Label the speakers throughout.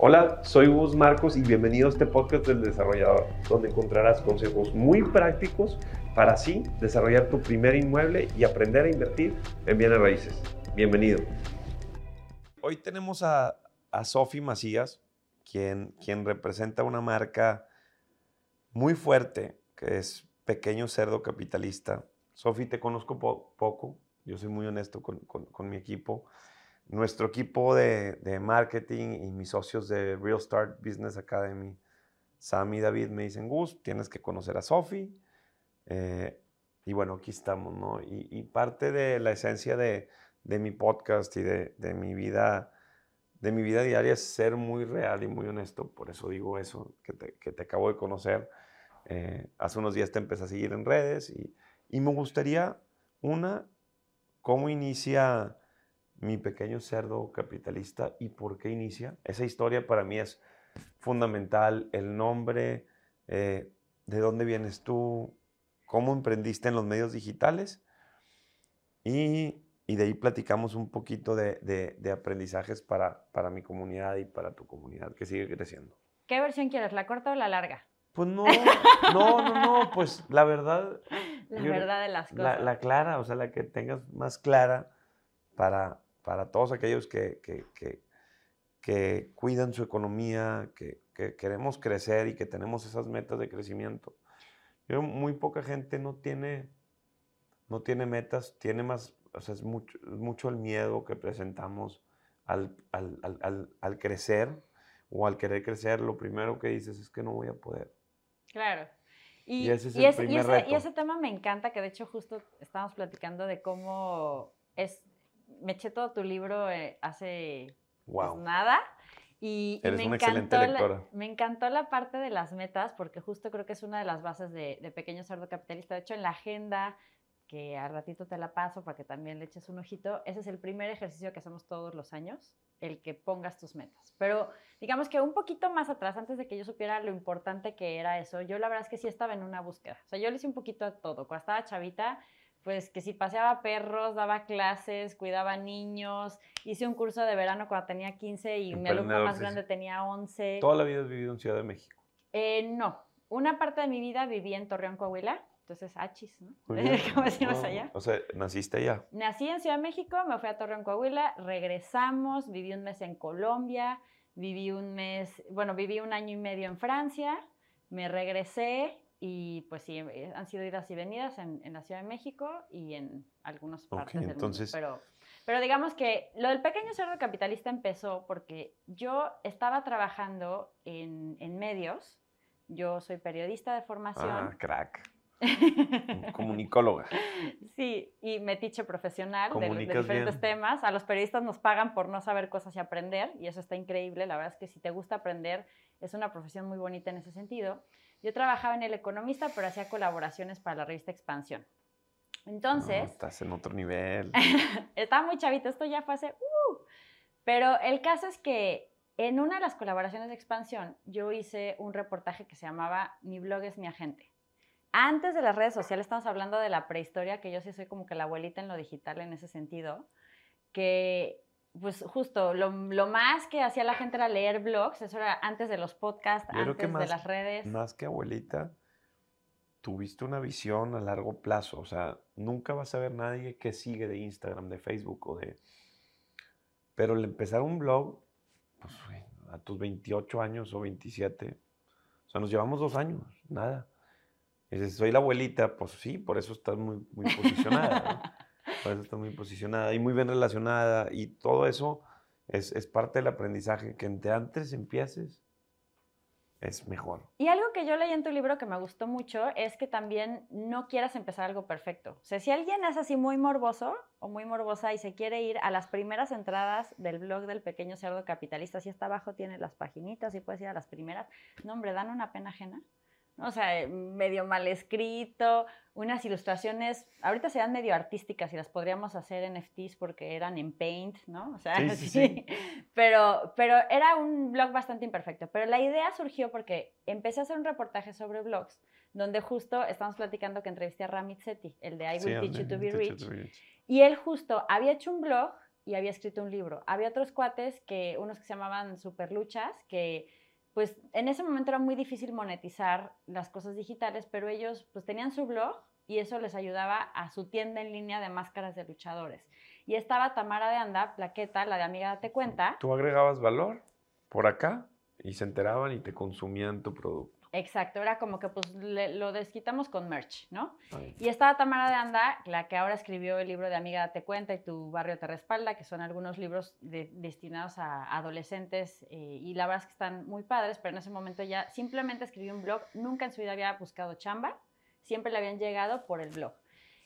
Speaker 1: Hola, soy Gus Marcos y bienvenido a este podcast del desarrollador, donde encontrarás consejos muy prácticos para así desarrollar tu primer inmueble y aprender a invertir en bienes raíces. Bienvenido. Hoy tenemos a, a Sofi Macías, quien, quien representa una marca muy fuerte, que es Pequeño Cerdo Capitalista. Sofi, te conozco poco, yo soy muy honesto con, con, con mi equipo nuestro equipo de, de, marketing y mis socios de Real Start Business Academy, Sam y David, me dicen, Gus, tienes que conocer a Sofi. Eh, y bueno, aquí estamos, ¿no? Y, parte de la esencia de, de mi podcast y de, de, mi vida, de mi vida diaria es ser muy real y muy honesto. Por eso digo eso, que te, que te acabo de conocer. Eh, hace unos días te empecé a seguir en redes y, y me gustaría, una, cómo inicia mi pequeño cerdo capitalista y por qué inicia. Esa historia para mí es fundamental. El nombre, eh, de dónde vienes tú, cómo emprendiste en los medios digitales y, y de ahí platicamos un poquito de, de, de, aprendizajes para, para mi comunidad y para tu comunidad que sigue creciendo.
Speaker 2: ¿Qué versión quieres, la corta o la larga?
Speaker 1: Pues no, no, no, no, pues la verdad.
Speaker 2: La yo, verdad de las cosas.
Speaker 1: La, la, clara, o sea, la que tengas más clara para, para todos aquellos que, que, que, que cuidan su economía, que, queremos crecer y que tenemos esas metas de crecimiento. Yo, muy poca gente no tiene, no tiene metas, tiene más, o sea, es mucho, mucho el miedo que presentamos al, al, al, al, crecer o al querer crecer. Lo primero que dices es que no voy a poder.
Speaker 2: Claro.
Speaker 1: Y, y ese es
Speaker 2: y ese, y ese. Y ese tema me encanta, que de hecho justo estábamos platicando de cómo es me eché todo tu libro eh, hace
Speaker 1: wow.
Speaker 2: pues, nada. Y,
Speaker 1: Eres
Speaker 2: y me,
Speaker 1: una
Speaker 2: encantó la, me encantó la parte de las metas, porque justo creo que es una de las bases de, de Pequeño Cerdo Capitalista. De hecho, en la agenda, que al ratito te la paso para que también le eches un ojito, ese es el primer ejercicio que hacemos todos los años, el que pongas tus metas. Pero digamos que un poquito más atrás, antes de que yo supiera lo importante que era eso, yo la verdad es que sí estaba en una búsqueda. O sea, yo le hice un poquito a todo. Cuando estaba chavita, pues que si paseaba perros, daba clases, cuidaba niños, hice un curso de verano cuando tenía 15 y mi alumno más grande tenía 11.
Speaker 1: ¿Toda la vida has vivido en Ciudad de México?
Speaker 2: Eh, no, una parte de mi vida viví en Torreón, Coahuila, entonces achis, ¿no? Como decimos allá.
Speaker 1: O sea, naciste allá.
Speaker 2: Nací en Ciudad de México, me fui a Torreón, Coahuila, regresamos, viví un mes en Colombia, viví un mes, bueno, viví un año y medio en Francia, me regresé, y pues sí, han sido idas y venidas en, en la Ciudad de México y en algunas partes
Speaker 1: okay,
Speaker 2: del
Speaker 1: entonces...
Speaker 2: mundo. Pero, pero digamos que lo del pequeño cerdo capitalista empezó porque yo estaba trabajando en, en medios. Yo soy periodista de formación.
Speaker 1: Ah, crack. Comunicóloga.
Speaker 2: Sí, y metiche profesional de, de, diferentes
Speaker 1: bien.
Speaker 2: temas. A los periodistas nos pagan por no saber cosas y aprender, y eso está increíble. La verdad es que si te gusta aprender, es una profesión muy bonita en ese sentido. Yo trabajaba en El Economista, pero hacía colaboraciones para la revista Expansión. Entonces...
Speaker 1: No, estás en otro nivel.
Speaker 2: estaba muy chavito, esto ya fue hace... Uh, pero el caso es que en una de las colaboraciones de Expansión, yo hice un reportaje que se llamaba Mi blog es mi agente. Antes de las redes sociales, estamos hablando de la prehistoria, que yo sí soy como que la abuelita en lo digital en ese sentido, que pues justo lo, lo, más que hacía la gente era leer blogs, eso era antes de los podcasts,
Speaker 1: Yo
Speaker 2: antes
Speaker 1: más,
Speaker 2: de las redes.
Speaker 1: Más que abuelita, tuviste una visión a largo plazo, o sea, nunca vas a ver nadie que sigue de Instagram, de Facebook o de... Pero el empezar un blog, pues a tus 28 años o 27, o sea, nos llevamos dos años, nada. Y dices, soy la abuelita, pues sí, por eso estás muy, muy posicionada, ¿no? Está muy posicionada y muy bien relacionada y todo eso es, es, parte del aprendizaje. Que entre antes empieces es mejor.
Speaker 2: Y algo que yo leí en tu libro que me gustó mucho es que también no quieras empezar algo perfecto. O sea, si alguien es así muy morboso o muy morbosa y se quiere ir a las primeras entradas del blog del pequeño cerdo capitalista, si está abajo tiene las paginitas y puedes ir a las primeras, no hombre, dan una pena ajena. O sea, medio mal escrito, unas ilustraciones, ahorita serían medio artísticas y las podríamos hacer NFTs porque eran en Paint, ¿no? O sea,
Speaker 1: sí, sí, sí.
Speaker 2: Pero, pero era un blog bastante imperfecto. Pero la idea surgió porque empecé a hacer un reportaje sobre blogs, donde justo estamos platicando que entrevisté a Ramit Sethi, el de I Will Teach You to Be
Speaker 1: Teach
Speaker 2: Rich.
Speaker 1: to be rich.
Speaker 2: Y él justo había hecho un blog y había escrito un libro. Había otros cuates, que unos que se llamaban Superluchas, que pues en ese momento era muy difícil monetizar las cosas digitales, pero ellos pues tenían su blog y eso les ayudaba a su tienda en línea de máscaras de luchadores. Y estaba Tamara de Anda, Plaqueta, la de Amiga Date Cuenta.
Speaker 1: Tú agregabas valor por acá y se enteraban y te consumían tu producto.
Speaker 2: Exacto, era como que pues lo desquitamos con merch, ¿no? Y estaba Tamara de Anda, la que ahora escribió el libro de Amiga Date Cuenta y Tu Barrio Te Respalda, que son algunos libros destinados a adolescentes eh, y la verdad es que están muy padres, pero en ese momento ya simplemente escribió un blog, nunca en su vida había buscado chamba, siempre le habían llegado por el blog.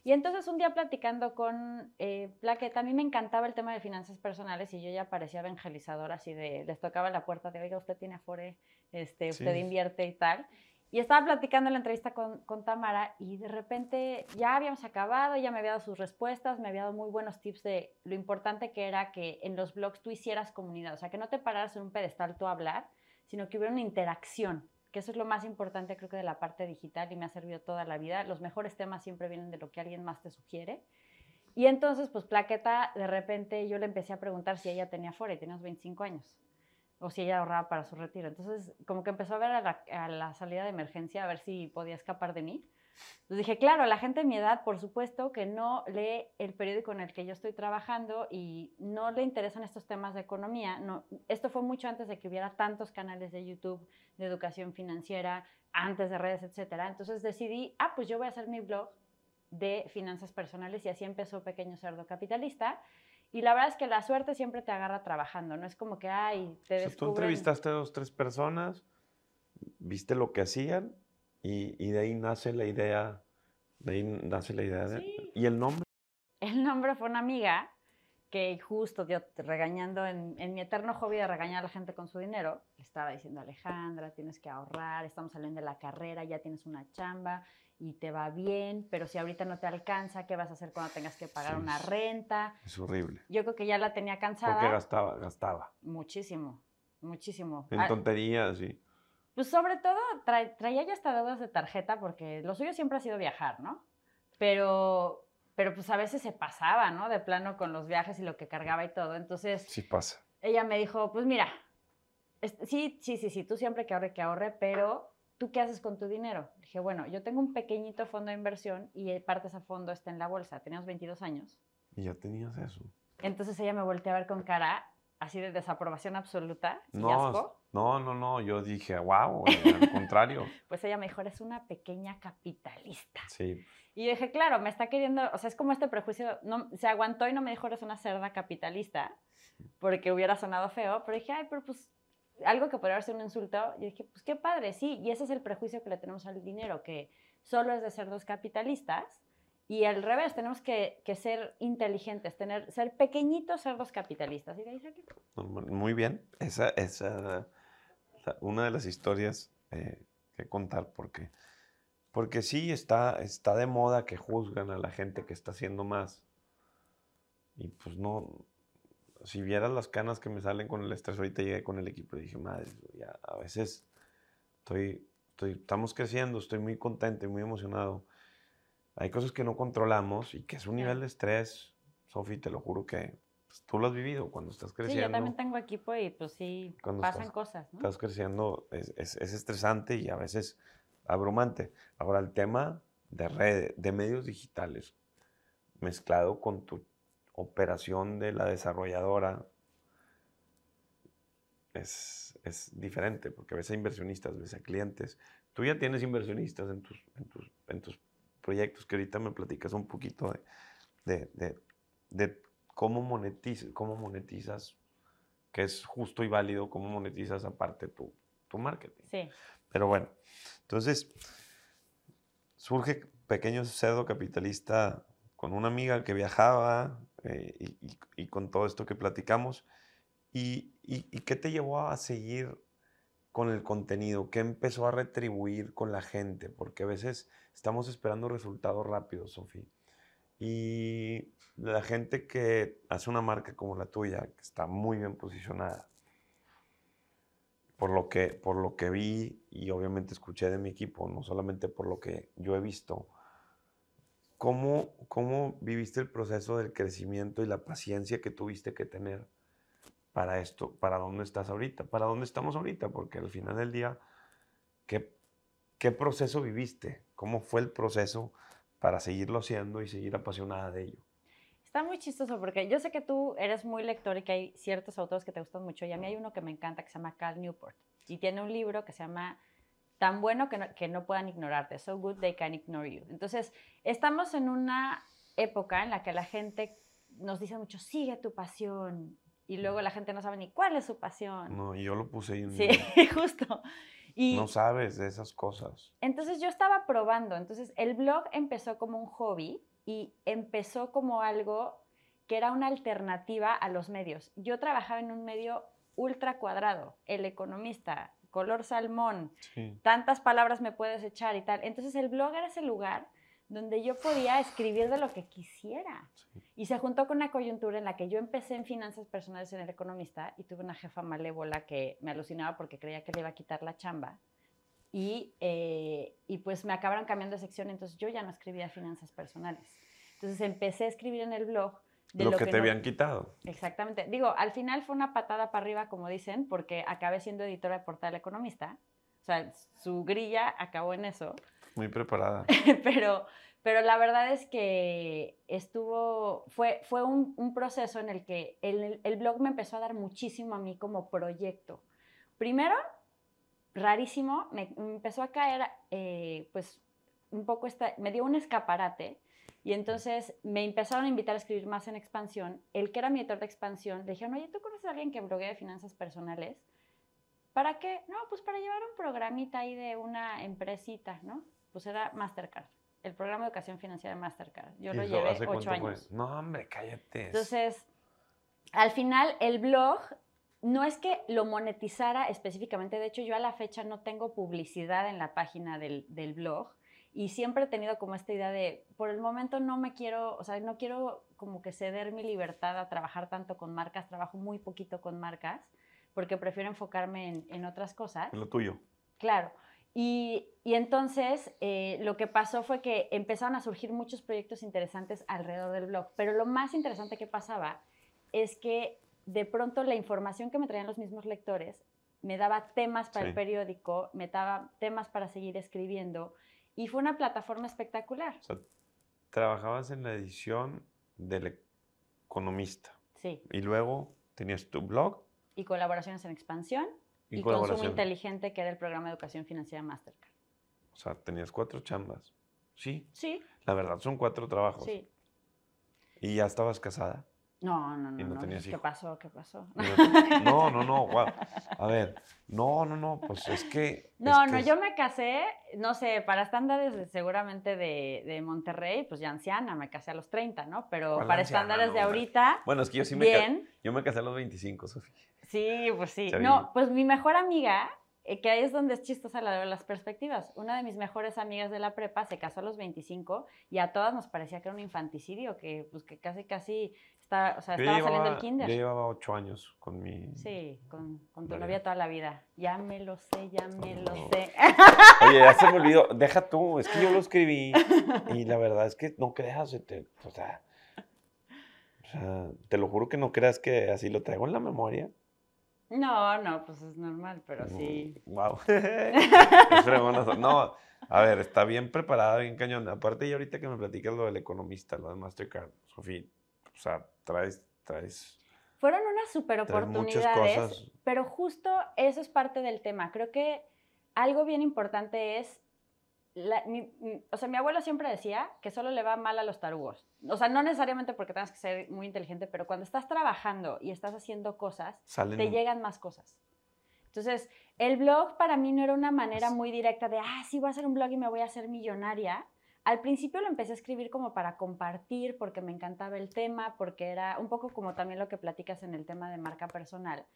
Speaker 2: Y entonces un día platicando con eh, Plaqueta, a mí me encantaba el tema de finanzas personales y yo ya parecía evangelizadora, así de, les tocaba la puerta de, oiga, usted tiene Afore, este, usted invierte y tal. Y estaba platicando la entrevista con, con, Tamara y de repente ya habíamos acabado, ya me había dado sus respuestas, me había dado muy buenos tips de lo importante que era que en los blogs tú hicieras comunidad, o sea, que no te pararas en un pedestal tú a hablar, sino que hubiera una interacción que eso es lo más importante creo que de la parte digital y me ha servido toda la vida. Los mejores temas siempre vienen de lo que alguien más te sugiere. Y entonces, pues Plaqueta, de repente yo le empecé a preguntar si ella tenía fuera y tenía 25 años, o si ella ahorraba para su retiro. Entonces, como que empezó a ver a la salida de emergencia, a ver si podía escapar de mí. Entonces dije, claro, la gente de mi edad, por supuesto, que no lee el periódico en el que yo estoy trabajando y no le interesan estos temas de economía. No, esto fue mucho antes de que hubiera tantos canales de YouTube de educación financiera, antes de redes, etcétera. Entonces decidí, ah, pues yo voy a hacer mi blog de finanzas personales y así empezó Pequeño Cerdo Capitalista. Y la verdad es que la suerte siempre te agarra trabajando, no es como que, ay, te descubren...
Speaker 1: Tú entrevistaste a dos, tres personas, viste lo que hacían y, de ahí nace la idea, de ahí nace la idea. De, ¿Y el nombre?
Speaker 2: El nombre fue una amiga que justo yo regañando en, mi eterno hobby de regañar a la gente con su dinero, le estaba diciendo, Alejandra, tienes que ahorrar, estamos saliendo de la carrera, ya tienes una chamba y te va bien, pero si ahorita no te alcanza, ¿qué vas a hacer cuando tengas que pagar una renta?
Speaker 1: Es horrible.
Speaker 2: Yo creo que ya la tenía cansada.
Speaker 1: Porque gastaba, gastaba.
Speaker 2: Muchísimo, muchísimo.
Speaker 1: En tonterías, sí.
Speaker 2: Pues sobre todo traía ya hasta deudas de tarjeta porque lo suyo siempre ha sido viajar, ¿no? Pero, pero pues a veces se pasaba, ¿no? De plano con los viajes y lo que cargaba y todo. Entonces...
Speaker 1: Sí pasa.
Speaker 2: Ella me dijo, pues mira, sí, sí, sí, sí, tú siempre que ahorre, que ahorre, pero ¿tú qué haces con tu dinero? Dije, bueno, yo tengo un pequeñito fondo de inversión y parte de ese fondo está en la bolsa. Teníamos 22 años.
Speaker 1: Y ya tenías eso.
Speaker 2: Entonces ella me volteó a ver con cara así de desaprobación absoluta.
Speaker 1: No, no, no, no, yo dije, wow, al contrario.
Speaker 2: pues ella mejor es una pequeña capitalista.
Speaker 1: Sí.
Speaker 2: Y dije, claro, me está queriendo, o sea, es como este prejuicio, no, se aguantó y no me dijo, eres una cerda capitalista, porque hubiera sonado feo, pero dije, ay, pero pues algo que podría ser un insulto, y dije, pues qué padre, sí, y ese es el prejuicio que le tenemos al dinero, que solo es de cerdos capitalistas, y al revés, tenemos que, ser inteligentes, tener, ser pequeñitos cerdos capitalistas. ¿Y de ahí
Speaker 1: Muy bien. Esa es una de las historias eh, que contar porque, porque sí está, está de moda que juzgan a la gente que está haciendo más. Y pues no, si vieras las canas que me salen con el estrés, ahorita llegué con el equipo y dije, madre, ya, a veces estoy, estoy, estamos creciendo, estoy muy contento y muy emocionado hay cosas que no controlamos y que es un nivel de estrés, Sofi, te lo juro que pues, tú lo has vivido cuando estás creciendo.
Speaker 2: Sí, yo también tengo equipo y pues sí, pasan cosas, ¿no?
Speaker 1: Estás creciendo, es, es, estresante y a veces abrumante. Ahora, el tema de redes, de medios digitales, mezclado con tu operación de la desarrolladora, es, es, diferente, porque a veces hay inversionistas, a veces hay clientes. Tú ya tienes inversionistas en tus, en tus, en tus proyectos que ahorita me platicas un poquito de, de, de, cómo, monetizas, cómo monetizas, que es justo y válido, cómo monetizas aparte tu, tu marketing.
Speaker 2: Sí.
Speaker 1: Pero bueno, entonces surge Pequeño Cerdo Capitalista con una amiga que viajaba eh, y, con todo esto que platicamos. ¿Y, y, qué te llevó a seguir con el contenido? ¿Qué empezó a retribuir con la gente? Porque a veces estamos esperando resultados rápidos, Sofía. Y la gente que hace una marca como la tuya, que está muy bien posicionada, por lo que, por lo que vi y obviamente escuché de mi equipo, no solamente por lo que yo he visto, ¿cómo, ¿cómo viviste el proceso del crecimiento y la paciencia que tuviste que tener para esto? ¿Para dónde estás ahorita? ¿Para dónde estamos ahorita? Porque al final del día, ¿qué, qué proceso viviste? ¿Cómo fue el proceso para seguirlo haciendo y seguir apasionada de ello?
Speaker 2: Está muy chistoso porque yo sé que tú eres muy lector y que hay ciertos autores que te gustan mucho y a mí hay uno que me encanta que se llama Cal Newport y tiene un libro que se llama tan bueno que no, que no puedan ignorarte. So good they can ignore you. Entonces, estamos en una época en la que la gente nos dice mucho, sigue tu pasión. Y luego la gente no sabe ni cuál es su pasión.
Speaker 1: No, y yo lo puse ahí en
Speaker 2: Sí, justo.
Speaker 1: Y no sabes de esas cosas.
Speaker 2: Entonces yo estaba probando. Entonces el blog empezó como un hobby y empezó como algo que era una alternativa a los medios. Yo trabajaba en un medio ultra cuadrado, el economista, color salmón, tantas palabras me puedes echar y tal. Entonces el blog era ese lugar donde yo podía escribir de lo que quisiera. Y se juntó con una coyuntura en la que yo empecé en finanzas personales en el economista y tuve una jefa malévola que me alucinaba porque creía que le iba a quitar la chamba. Y, eh, y pues me acabaron cambiando de sección, entonces yo ya no escribía finanzas personales. Entonces empecé a escribir en el blog
Speaker 1: lo, que, te habían quitado.
Speaker 2: Exactamente. Digo, al final fue una patada para arriba, como dicen, porque acabé siendo editora de Portal Economista. O sea, su grilla acabó en eso.
Speaker 1: Muy preparada.
Speaker 2: pero, pero la verdad es que estuvo, fue, fue un, un proceso en el que el, el, blog me empezó a dar muchísimo a mí como proyecto. Primero, rarísimo, me, empezó a caer, eh, pues, un poco, esta, me dio un escaparate y entonces me empezaron a invitar a escribir más en expansión. El que era mi editor de expansión, le dijeron, oye, ¿tú conoces a alguien que bloguea de finanzas personales? ¿Para qué? No, pues para llevar un programita ahí de una empresita, ¿no? Pues era Mastercard, el programa de educación financiera de Mastercard. Yo lo llevé ocho años.
Speaker 1: No, hombre, cállate.
Speaker 2: Entonces, al final, el blog no es que lo monetizara específicamente, de hecho yo a la fecha no tengo publicidad en la página del, del blog, y siempre he tenido como esta idea de, por el momento no me quiero, o sea, no quiero como que ceder mi libertad a trabajar tanto con marcas, trabajo muy poquito con marcas, porque prefiero enfocarme en, otras cosas.
Speaker 1: En lo tuyo.
Speaker 2: Claro. Y, y entonces eh, lo que pasó fue que empezaron a surgir muchos proyectos interesantes alrededor del blog, pero lo más interesante que pasaba es que de pronto la información que me traían los mismos lectores me daba temas para el periódico, me daba temas para seguir escribiendo, y fue una plataforma espectacular.
Speaker 1: O sea, trabajabas en la edición del Economista.
Speaker 2: Sí.
Speaker 1: Y luego tenías tu blog.
Speaker 2: Y colaboraciones en expansión. Y, consumo inteligente, que era el programa de educación financiera Mastercard.
Speaker 1: O sea, tenías cuatro chambas. Sí.
Speaker 2: Sí.
Speaker 1: La verdad, son cuatro trabajos.
Speaker 2: Sí.
Speaker 1: ¿Y ya estabas casada?
Speaker 2: No, no, no. no, ¿Qué pasó? ¿Qué pasó?
Speaker 1: No, no, no. A ver, no, no, no. Pues es que.
Speaker 2: No, no, yo me casé, no sé, para estándares seguramente de, de, Monterrey, pues ya anciana, me casé a los 30, ¿no? Pero para estándares de ahorita.
Speaker 1: Bueno, es que yo sí me casé. Yo me casé a los 25, Sofía.
Speaker 2: Sí, pues sí. No, pues mi mejor amiga eh, que ahí es donde es chistosa la de las perspectivas. Una de mis mejores amigas de la prepa se casó a los 25 y a todas nos parecía que era un infanticidio, que, pues, que casi, casi está, o sea, estaba saliendo el kinder.
Speaker 1: Yo llevaba ocho años con mi...
Speaker 2: Sí, con, con tu novia toda la vida. Ya me lo sé, ya me lo sé.
Speaker 1: Oye, ya se me olvidó. Deja tú, es que yo lo escribí y la verdad es que no creas, te, o sea, o sea, te lo juro que no creas que así lo traigo en la memoria.
Speaker 2: No, no, pues es normal, pero sí.
Speaker 1: Wow. no, a ver, está bien preparada, bien cañón. Aparte, y ahorita que me platicas lo del economista, lo de Mastercard, Sofía, sea, traes, traes.
Speaker 2: Fueron unas super oportunidades, pero justo eso es parte del tema. Creo que algo bien importante es o sea, mi abuelo siempre decía que solo le va mal a los tarugos. O sea, no necesariamente porque tengas que ser muy inteligente, pero cuando estás trabajando y estás haciendo cosas, te llegan más cosas. Entonces, el blog para mí no era una manera muy directa de, ah, sí, voy a hacer un blog y me voy a hacer millonaria. Al principio lo empecé a escribir como para compartir, porque me encantaba el tema, porque era un poco como también lo que platicas en el tema de marca personal,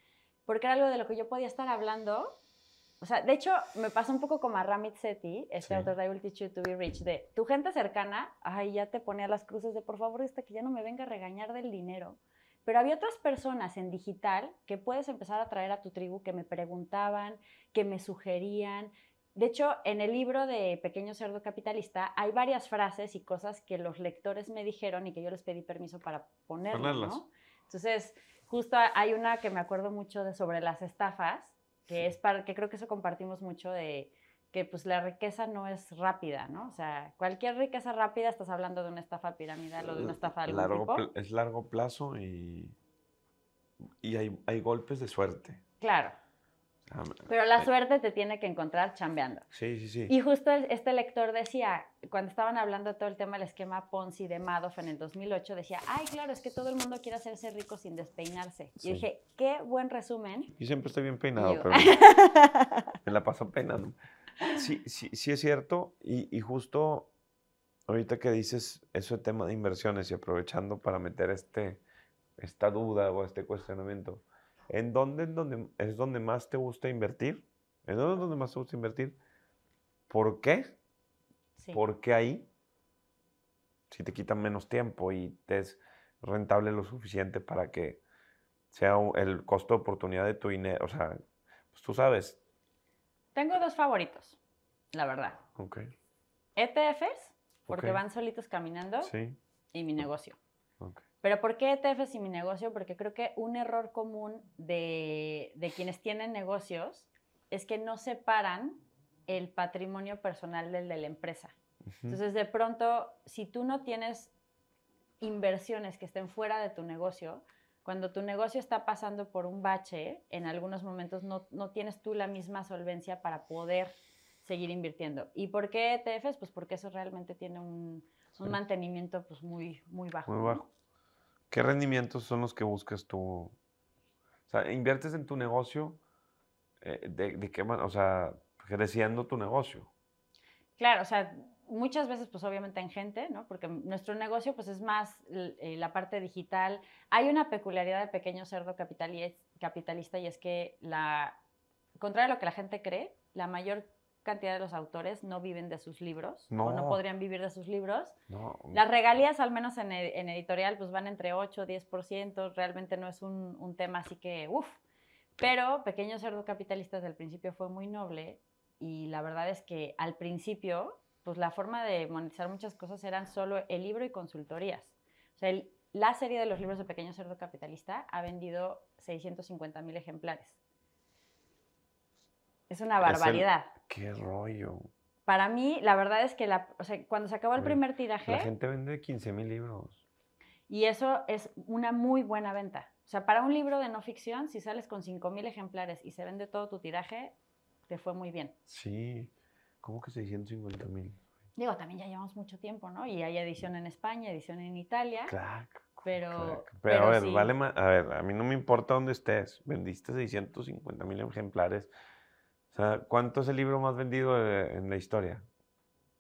Speaker 2: porque era algo de lo que yo podía estar hablando o sea, de hecho, me pasó un poco como a Ramit Sethi, este autor de I Will Teach You to Be Rich, de tu gente cercana, ay, ya te ponía las cruces de por favor, esta que ya no me venga a regañar del dinero. Pero había otras personas en digital que puedes empezar a traer a tu tribu que me preguntaban, que me sugerían. De hecho, en el libro de Pequeño Cerdo Capitalista hay varias frases y cosas que los lectores me dijeron y que yo les pedí permiso para ponerlas, ¿no? Entonces, justo hay una que me acuerdo mucho de sobre las estafas, que es para que creo que eso compartimos mucho de que pues la riqueza no es rápida, ¿no? O sea, cualquier riqueza rápida estás hablando de una estafa piramidal o de una estafa de algún
Speaker 1: largo,
Speaker 2: tipo.
Speaker 1: Es largo plazo y, y hay, hay golpes de suerte.
Speaker 2: Claro. Pero la suerte te tiene que encontrar chambeando.
Speaker 1: Sí, sí, sí.
Speaker 2: Y justo este lector decía, cuando estaban hablando todo el tema del esquema Ponzi de Madoff en el 2008, decía, ay, claro, es que todo el mundo quiere hacerse rico sin despeinarse. Y dije, qué buen resumen.
Speaker 1: Yo siempre estoy bien peinado, pero me la paso peinando. Sí, sí, sí es cierto. Y, y, justo ahorita que dices eso de tema de inversiones y aprovechando para meter este, esta duda o este cuestionamiento ¿En dónde, es donde más te gusta invertir? ¿En dónde es donde más te gusta invertir? ¿Por qué? ¿Por qué ahí? Si te quitan menos tiempo y te es rentable lo suficiente para que sea el costo de oportunidad de tu dinero. O sea, pues tú sabes.
Speaker 2: Tengo dos favoritos, la verdad.
Speaker 1: Ok.
Speaker 2: ETFs, porque van solitos caminando.
Speaker 1: Sí.
Speaker 2: Y mi negocio. Okay. Pero ¿por qué ETFs y mi negocio? Porque creo que un error común de, quienes tienen negocios es que no separan el patrimonio personal del de la empresa. Entonces, de pronto, si tú no tienes inversiones que estén fuera de tu negocio, cuando tu negocio está pasando por un bache, en algunos momentos no, tienes tú la misma solvencia para poder seguir invirtiendo. ¿Y por qué ETFs? Pues porque eso realmente tiene un, mantenimiento pues muy, muy bajo.
Speaker 1: Muy bajo. ¿Qué rendimientos son los que buscas tú? O sea, inviertes en tu negocio, eh, de, qué manera? O sea, creciendo tu negocio.
Speaker 2: Claro, o sea, muchas veces, pues obviamente en gente, ¿no? Porque nuestro negocio, pues es más eh, la parte digital. Hay una peculiaridad de pequeño cerdo capitalista y es que, la, contrario a lo que la gente cree, la mayor cantidad de los autores no viven de sus libros o no podrían vivir de sus libros. Las regalías, al menos en, editorial, pues van entre 8 o 10%, realmente no es un, tema así que, uff. Pero Pequeño Cerdo Capitalista desde el principio fue muy noble y la verdad es que al principio, pues la forma de monetizar muchas cosas eran solo el libro y consultorías. O sea, la serie de los libros de Pequeño Cerdo Capitalista ha vendido 650 mil ejemplares. Es una barbaridad.
Speaker 1: Qué rollo.
Speaker 2: Para mí, la verdad es que la, cuando se acabó el primer tiraje...
Speaker 1: La gente vende 15 mil libros.
Speaker 2: Y eso es una muy buena venta. O sea, para un libro de no ficción, si sales con 5 mil ejemplares y se vende todo tu tiraje, te fue muy bien.
Speaker 1: Sí. ¿Cómo que 650 mil?
Speaker 2: Digo, también ya llevamos mucho tiempo, ¿no? Y hay edición en España, edición en Italia.
Speaker 1: Claro.
Speaker 2: Pero,
Speaker 1: pero, a ver, vale más. A ver, a mí no me importa dónde estés. Vendiste 650 mil ejemplares o sea, ¿cuánto es el libro más vendido en la historia?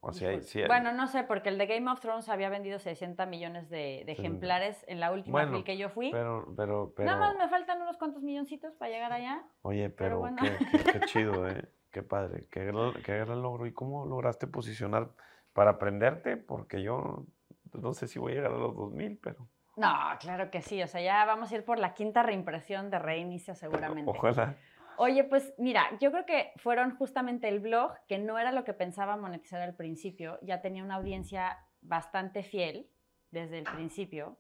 Speaker 2: O sea, Bueno, no sé, porque el de Game of Thrones había vendido 60 millones de, ejemplares en la última bueno, que yo fui.
Speaker 1: Pero, pero, pero...
Speaker 2: Nada más me faltan unos cuantos milloncitos para llegar allá.
Speaker 1: Oye, pero, qué, qué, chido, ¿eh? Qué padre, qué, qué gran logro. ¿Y cómo lograste posicionar para aprenderte? Porque yo no sé si voy a llegar a los 2000, pero...
Speaker 2: No, claro que sí. O sea, ya vamos a ir por la quinta reimpresión de Reinicia seguramente.
Speaker 1: Ojalá.
Speaker 2: Oye, pues mira, yo creo que fueron justamente el blog, que no era lo que pensaba monetizar al principio, ya tenía una audiencia bastante fiel desde el principio.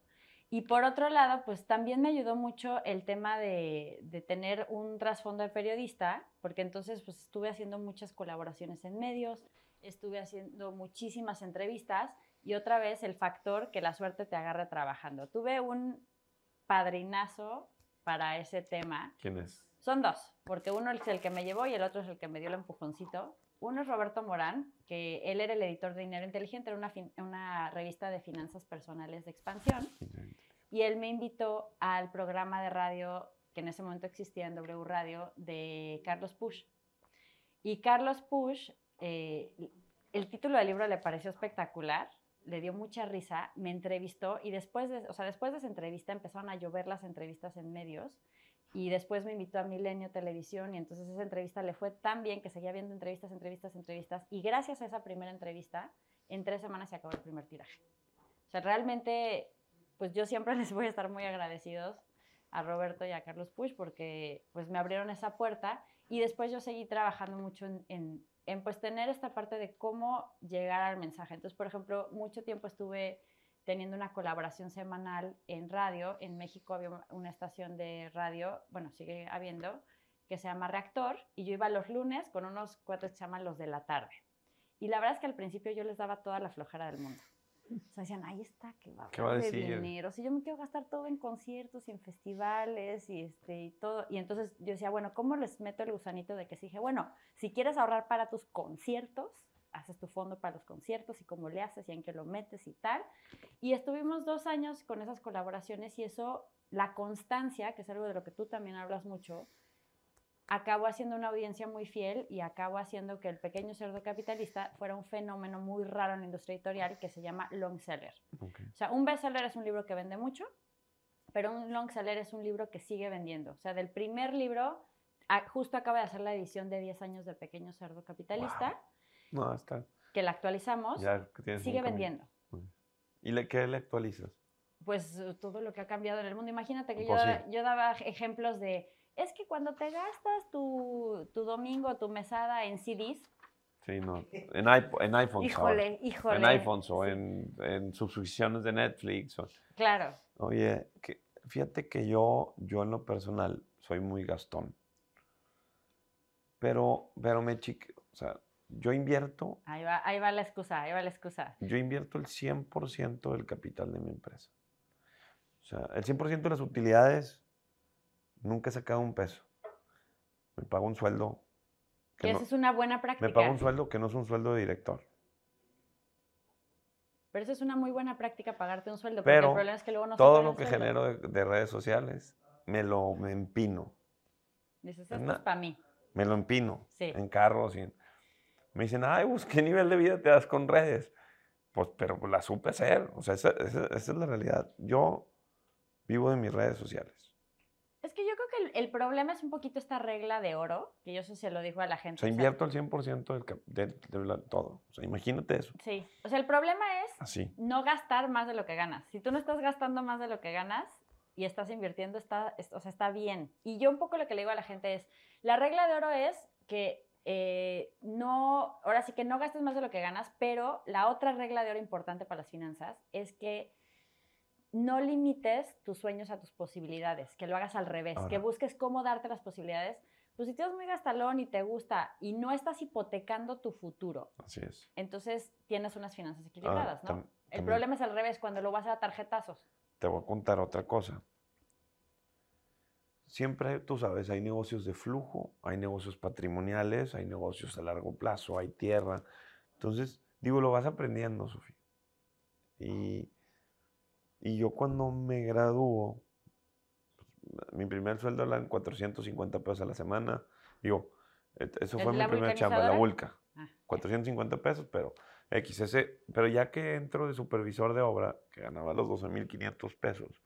Speaker 2: Y por otro lado, pues también me ayudó mucho el tema de, tener un trasfondo de periodista, porque entonces pues estuve haciendo muchas colaboraciones en medios, estuve haciendo muchísimas entrevistas y otra vez el factor que la suerte te agarre trabajando. Tuve un padrinazo para ese tema.
Speaker 1: ¿Quién es?
Speaker 2: Son dos, porque uno es el que me llevó y el otro es el que me dio el empujoncito. Uno es Roberto Morán, que él era el editor de Dinero Inteligente, era una, revista de finanzas personales de expansión. Y él me invitó al programa de radio que en ese momento existía en W Radio de Carlos Push. Y Carlos Push, eh, el título del libro le pareció espectacular, le dio mucha risa, me entrevistó y después de, o sea, después de esa entrevista empezaron a llover las entrevistas en medios y después me invitó a Milenio Televisión y entonces esa entrevista le fue tan bien que seguía viendo entrevistas, entrevistas, entrevistas y gracias a esa primera entrevista, en tres semanas se acabó el primer tiraje. O sea, realmente, pues yo siempre les voy a estar muy agradecidos a Roberto y a Carlos Push porque pues me abrieron esa puerta y después yo seguí trabajando mucho en, en pues tener esta parte de cómo llegar al mensaje. Entonces, por ejemplo, mucho tiempo estuve teniendo una colaboración semanal en radio. En México había una estación de radio, bueno, sigue habiendo, que se llama Reactor, y yo iba los lunes con unos cuatro que se llaman los de la tarde. Y la verdad es que al principio yo les daba toda la flojera del mundo. O sea, decían, ahí está, que va,
Speaker 1: ¿Qué va a
Speaker 2: de
Speaker 1: decir?
Speaker 2: dinero. Si yo me quiero gastar todo en conciertos y en festivales y, este, y todo. Y entonces yo decía, bueno, ¿cómo les meto el gusanito de que sí? Dije, bueno, si quieres ahorrar para tus conciertos, haces tu fondo para los conciertos y cómo le haces y en qué lo metes y tal. Y estuvimos dos años con esas colaboraciones y eso, la constancia, que es algo de lo que tú también hablas mucho, acabó haciendo una audiencia muy fiel y acabó haciendo que el pequeño cerdo capitalista fuera un fenómeno muy raro en la industria editorial que se llama long seller.
Speaker 1: Ok.
Speaker 2: O sea, un bestseller es un libro que vende mucho, pero un long seller es un libro que sigue vendiendo. O sea, del primer libro, a- justo acaba de hacer la edición de 10 años de Pequeño Cerdo Capitalista,
Speaker 1: No, está.
Speaker 2: que la actualizamos,
Speaker 1: Ya
Speaker 2: sigue vendiendo.
Speaker 1: ¿Y le, qué le actualizas?
Speaker 2: Pues eh, todo lo que ha cambiado en el mundo. Imagínate que yo,
Speaker 1: Pues sí.
Speaker 2: yo daba ejemplos de, es que cuando te gastas tu, tu domingo, tu mesada en CDs,
Speaker 1: Sí, no. En, iPo- en iPhones. ahora.
Speaker 2: híjole, híjole.
Speaker 1: En iPhones o en, en suscripciones de Netflix. o-
Speaker 2: Claro.
Speaker 1: Oye, que, fíjate que yo, yo en lo personal soy muy gastón. Pero, pero me chique, o sea, yo invierto,
Speaker 2: Ahí va, ahí va la excusa, ahí va la excusa.
Speaker 1: yo invierto el 100% del capital de mi empresa. O sea, el 100% de las utilidades, nunca he sacado un peso. Me pago un sueldo.
Speaker 2: Que
Speaker 1: Que no-
Speaker 2: esa es una buena práctica.
Speaker 1: me pago un sueldo que no es un sueldo de director.
Speaker 2: Pero eso es una muy buena práctica, pagarte un sueldo. Porque
Speaker 1: Pero
Speaker 2: el problema es que luego no
Speaker 1: Todo lo que
Speaker 2: sueldo.
Speaker 1: genero de, de redes sociales, me lo me empino.
Speaker 2: Dices,
Speaker 1: es
Speaker 2: esto es para mí.
Speaker 1: Me lo empino.
Speaker 2: Sí.
Speaker 1: En carros y en- Me dicen, ay, pues, ¿qué nivel de vida te das con redes? Pues, pero la supe hacer. O sea, esa, esa- esa es la realidad. Yo vivo de mis redes sociales.
Speaker 2: Es que yo creo que el, el problema es un poquito esta regla de oro, que yo eso se lo digo a la gente.
Speaker 1: sea,
Speaker 2: o sea,
Speaker 1: invierto el 100% del de, de la- todo. O sea, imagínate eso.
Speaker 2: Sí. O sea, el problema es
Speaker 1: Así.
Speaker 2: no gastar más de lo que ganas. Si tú no estás gastando más de lo que ganas y estás invirtiendo, está, es- o sea, está bien. Y yo un poco lo que le digo a la gente es, la regla de oro es que eh, no, ahora sí que no gastes más de lo que ganas, pero la otra regla de oro importante para las finanzas es que no limites tus sueños a tus posibilidades, que lo hagas al revés, que busques cómo darte las posibilidades. Pues si eres muy gastalón y te gusta y no estás hipotecando tu futuro,
Speaker 1: Así es.
Speaker 2: entonces tienes unas finanzas equilibradas, ¿no? El problema es al revés, cuando lo vas a tarjetazos.
Speaker 1: Te voy a contar otra cosa. Siempre, tú sabes, hay negocios de flujo, hay negocios patrimoniales, hay negocios a largo plazo, hay tierra. Entonces, digo, lo vas aprendiendo, Sofía. Y, y yo cuando me graduó, pues, mi primer sueldo eran 450 pesos a la semana. Digo, eso
Speaker 2: ¿El
Speaker 1: fue mi
Speaker 2: la
Speaker 1: primer chamba, la? Vulca.
Speaker 2: Ah,
Speaker 1: 450 pesos, pero X, ese, pero ya que entro de supervisor de obra, que ganaba los 12.500 pesos,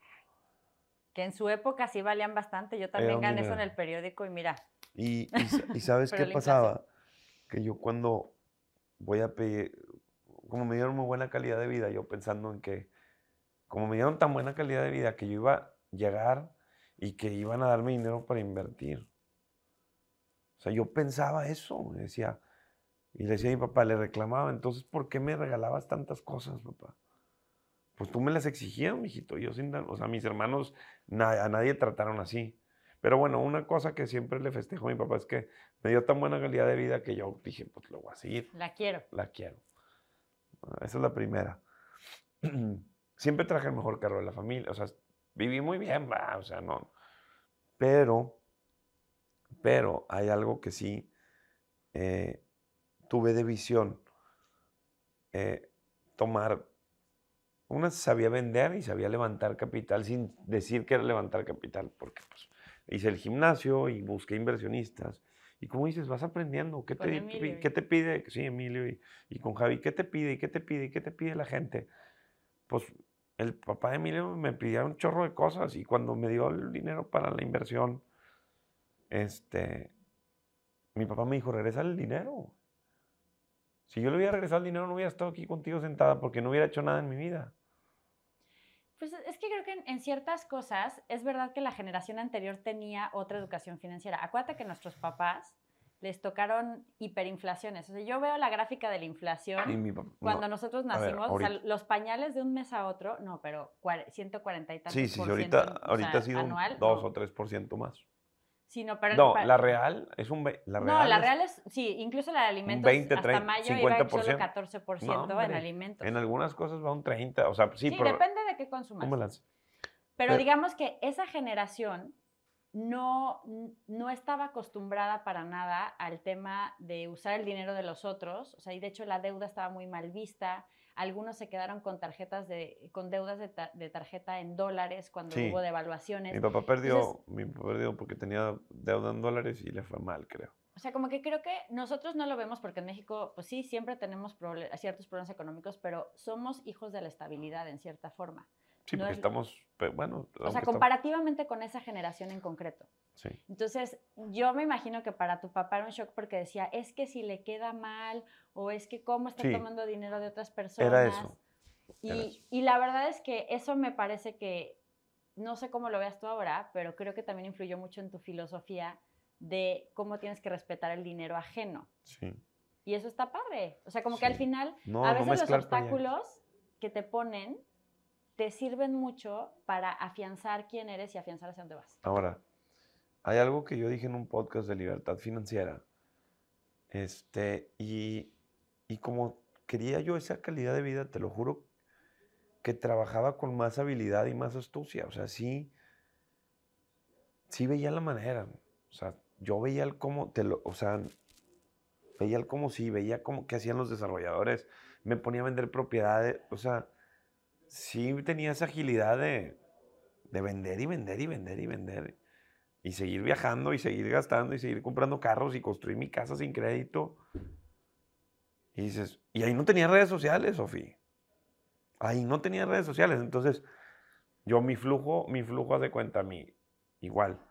Speaker 2: que en su época sí valían bastante. Yo también gané eso en el periódico y mira,
Speaker 1: y, y sa- y ¿sabes qué pasaba? Que yo cuando voy a pedir, como me dieron muy buena calidad de vida, yo pensando en que, como me dieron tan buena calidad de vida, que yo iba a llegar y que iban a darme dinero para invertir. O sea, yo pensaba eso, me decía, y le decía a mi papá, le reclamaba, entonces, ¿por qué me regalabas tantas cosas, papá? Pues tú me las exigías, mijito. Yo sin, o sea, mis hermanos na- a nadie trataron así. Pero bueno, una cosa que siempre le festejo a mi papá es que me dio tan buena calidad de vida que yo dije, pues lo voy a seguir,
Speaker 2: la quiero.
Speaker 1: la quiero. Ah, Esa es la primera. Siempre traje el mejor carro de la familia, o sea, viví muy bien, va, o sea, no. Pero, pero hay algo que sí eh, tuve de visión. eh, tomar, una sabía vender y sabía levantar capital sin decir que era levantar capital, porque pues, hice el gimnasio y busqué inversionistas. Y como dices, vas aprendiendo. ¿Qué, te,
Speaker 2: Emilio
Speaker 1: ¿Qué te pide? Sí, Emilio y, y con Javi. ¿Qué te pide? ¿Y qué te pide? ¿Y qué te pide la gente? Pues el papá de Emilio me pidió un chorro de cosas y cuando me dio el dinero para la inversión, este, mi papá me dijo, regresa el dinero. Si yo le hubiera regresado el dinero, no hubiera estado aquí contigo sentada porque no hubiera hecho nada en mi vida.
Speaker 2: Pues es que creo que en, ciertas cosas es verdad que la generación anterior tenía otra educación financiera. Acuérdate que nuestros papás les tocaron hiperinflaciones. O sea, yo veo la gráfica de la inflación
Speaker 1: mi
Speaker 2: cuando
Speaker 1: no.
Speaker 2: nosotros
Speaker 1: ver,
Speaker 2: nacimos, o sea,
Speaker 1: ahorita-
Speaker 2: los pañales de un mes a otro, no, pero cuare- 140 y tantos
Speaker 1: Sí, sí,
Speaker 2: por
Speaker 1: ahorita,
Speaker 2: ciento, o
Speaker 1: ahorita
Speaker 2: sea,
Speaker 1: ha sido un
Speaker 2: anual,
Speaker 1: 2
Speaker 2: no.
Speaker 1: o 3% más.
Speaker 2: Sí, no, pero
Speaker 1: No,
Speaker 2: para-
Speaker 1: la real es un... La real
Speaker 2: no, la
Speaker 1: es-
Speaker 2: real es, sí, incluso la de alimentos
Speaker 1: 20,
Speaker 2: hasta
Speaker 1: 30,
Speaker 2: mayo iba solo
Speaker 1: 50%.
Speaker 2: 14%
Speaker 1: No,
Speaker 2: en
Speaker 1: hombre,
Speaker 2: alimentos.
Speaker 1: En algunas cosas va un 30, o sea, sí,
Speaker 2: sí,
Speaker 1: pero...
Speaker 2: depende de qué consumas.
Speaker 1: ¿Cómo las?
Speaker 2: Pero
Speaker 1: Pero-
Speaker 2: digamos que esa generación no, no estaba acostumbrada para nada al tema de usar el dinero de los otros. O sea, y de hecho la deuda estaba muy mal vista. Algunos se quedaron con tarjetas de, con deudas de, ta- de tarjeta en dólares cuando
Speaker 1: Sí.
Speaker 2: hubo devaluaciones.
Speaker 1: Mi papá perdió,
Speaker 2: Entonces-
Speaker 1: mi papá perdió porque tenía deuda en dólares y le fue mal, creo.
Speaker 2: O sea, como que creo que nosotros no lo vemos porque en México, pues sí, siempre tenemos ciertos problemas económicos, pero somos hijos de la estabilidad en cierta forma.
Speaker 1: Sí,
Speaker 2: No
Speaker 1: porque
Speaker 2: es-
Speaker 1: estamos, bueno,
Speaker 2: O sea,
Speaker 1: estamos-
Speaker 2: comparativamente con esa generación en concreto.
Speaker 1: Sí,
Speaker 2: Entonces, yo me imagino que para tu papá era un shock porque decía, es que si le queda mal o es que cómo está
Speaker 1: Sí.
Speaker 2: tomando dinero de otras personas.
Speaker 1: era eso.
Speaker 2: Y,
Speaker 1: era eso.
Speaker 2: y la verdad es que eso me parece que, no sé cómo lo veas tú ahora, pero creo que también influyó mucho en tu filosofía de cómo tienes que respetar el dinero ajeno.
Speaker 1: Sí.
Speaker 2: Y eso está padre. O sea, como que al final,
Speaker 1: No,
Speaker 2: a
Speaker 1: no
Speaker 2: veces los obstáculos que te ponen te sirven mucho para afianzar quién eres y afianzar hacia dónde vas.
Speaker 1: Ahora, hay algo que yo dije en un podcast de libertad financiera. Este, y, y como quería yo esa calidad de vida, te lo juro, que trabajaba con más habilidad y más astucia. O sea, sí, sí veía la manera. O sea, yo veía el cómo, te lo, o sea, veía el cómo sí, veía cómo qué hacían los desarrolladores. Me ponía a vender propiedades. O sea, sí tenía esa agilidad de, de vender y vender y vender y vender. Y seguir viajando y seguir gastando y seguir comprando carros y construir mi casa sin crédito. Y dices, y ahí no tenía redes sociales, Sofía. Ahí no tenía redes sociales. Entonces, yo mi flujo, mi flujo de cuenta, mi, igual.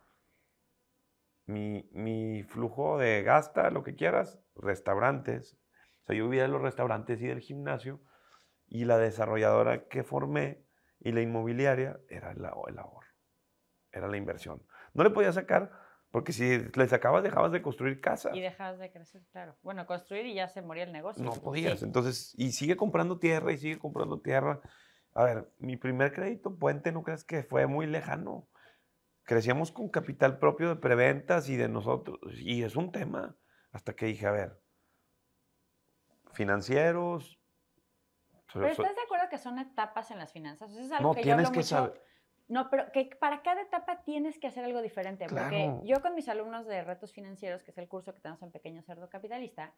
Speaker 1: Mi, mi flujo de gasta, lo que quieras, restaurantes. O sea, yo vivía de los restaurantes y del gimnasio. Y la desarrolladora que formé y la inmobiliaria era el, el ahorro. Era la inversión. No le podía sacar, porque si le sacabas, dejabas de construir casas.
Speaker 2: Y dejas de crecer, claro. Bueno, construir y ya se moría el negocio.
Speaker 1: No
Speaker 2: Sí.
Speaker 1: podías. Entonces, y sigue comprando tierra y sigue comprando tierra. A ver, mi primer crédito puente, ¿no crees que fue muy lejano? Crecíamos con capital propio de preventas y de nosotros. Y es un tema. Hasta que dije, a ver, financieros.
Speaker 2: Pero ¿estás de acuerdo que son etapas en las finanzas? Eso es algo
Speaker 1: no,
Speaker 2: que yo
Speaker 1: tienes
Speaker 2: hablo
Speaker 1: que
Speaker 2: mucho.
Speaker 1: saber.
Speaker 2: No, pero que para cada etapa tienes que hacer algo diferente.
Speaker 1: Claro.
Speaker 2: Porque yo con mis alumnos de retos financieros, que es el curso que tenemos en Pequeño Cerdo Capitalista,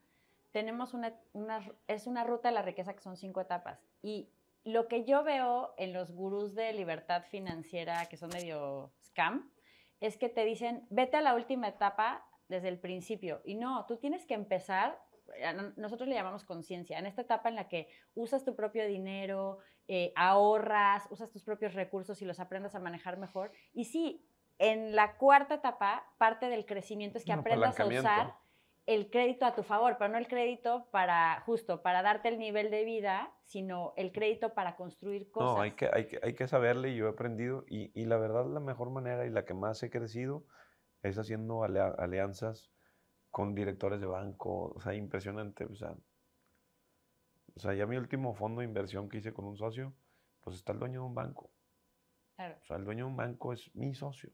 Speaker 2: tenemos una, una- es una ruta de la riqueza que son cinco etapas. Y lo que yo veo en los gurús de libertad financiera, que son medio scam, es que te dicen, vete a la última etapa desde el principio. Y no, tú tienes que empezar, nosotros le llamamos conciencia, en esta etapa en la que usas tu propio dinero, eh, ahorras, usas tus propios recursos y los aprendas a manejar mejor. Y sí, en la cuarta etapa, parte del crecimiento es que aprendas a usar el crédito a tu favor, pero no el crédito para, justo, para darte el nivel de vida, sino el crédito para construir cosas.
Speaker 1: No, hay que, hay, que, hay que saberle y yo he aprendido. Y, y la verdad, la mejor manera y la que más he crecido es haciendo alianzas con directores de banco. O sea, impresionante. O sea, o sea, ya mi último fondo de inversión que hice con un socio, pues está el dueño de un banco.
Speaker 2: Claro.
Speaker 1: O sea, el dueño de un banco es mi socio.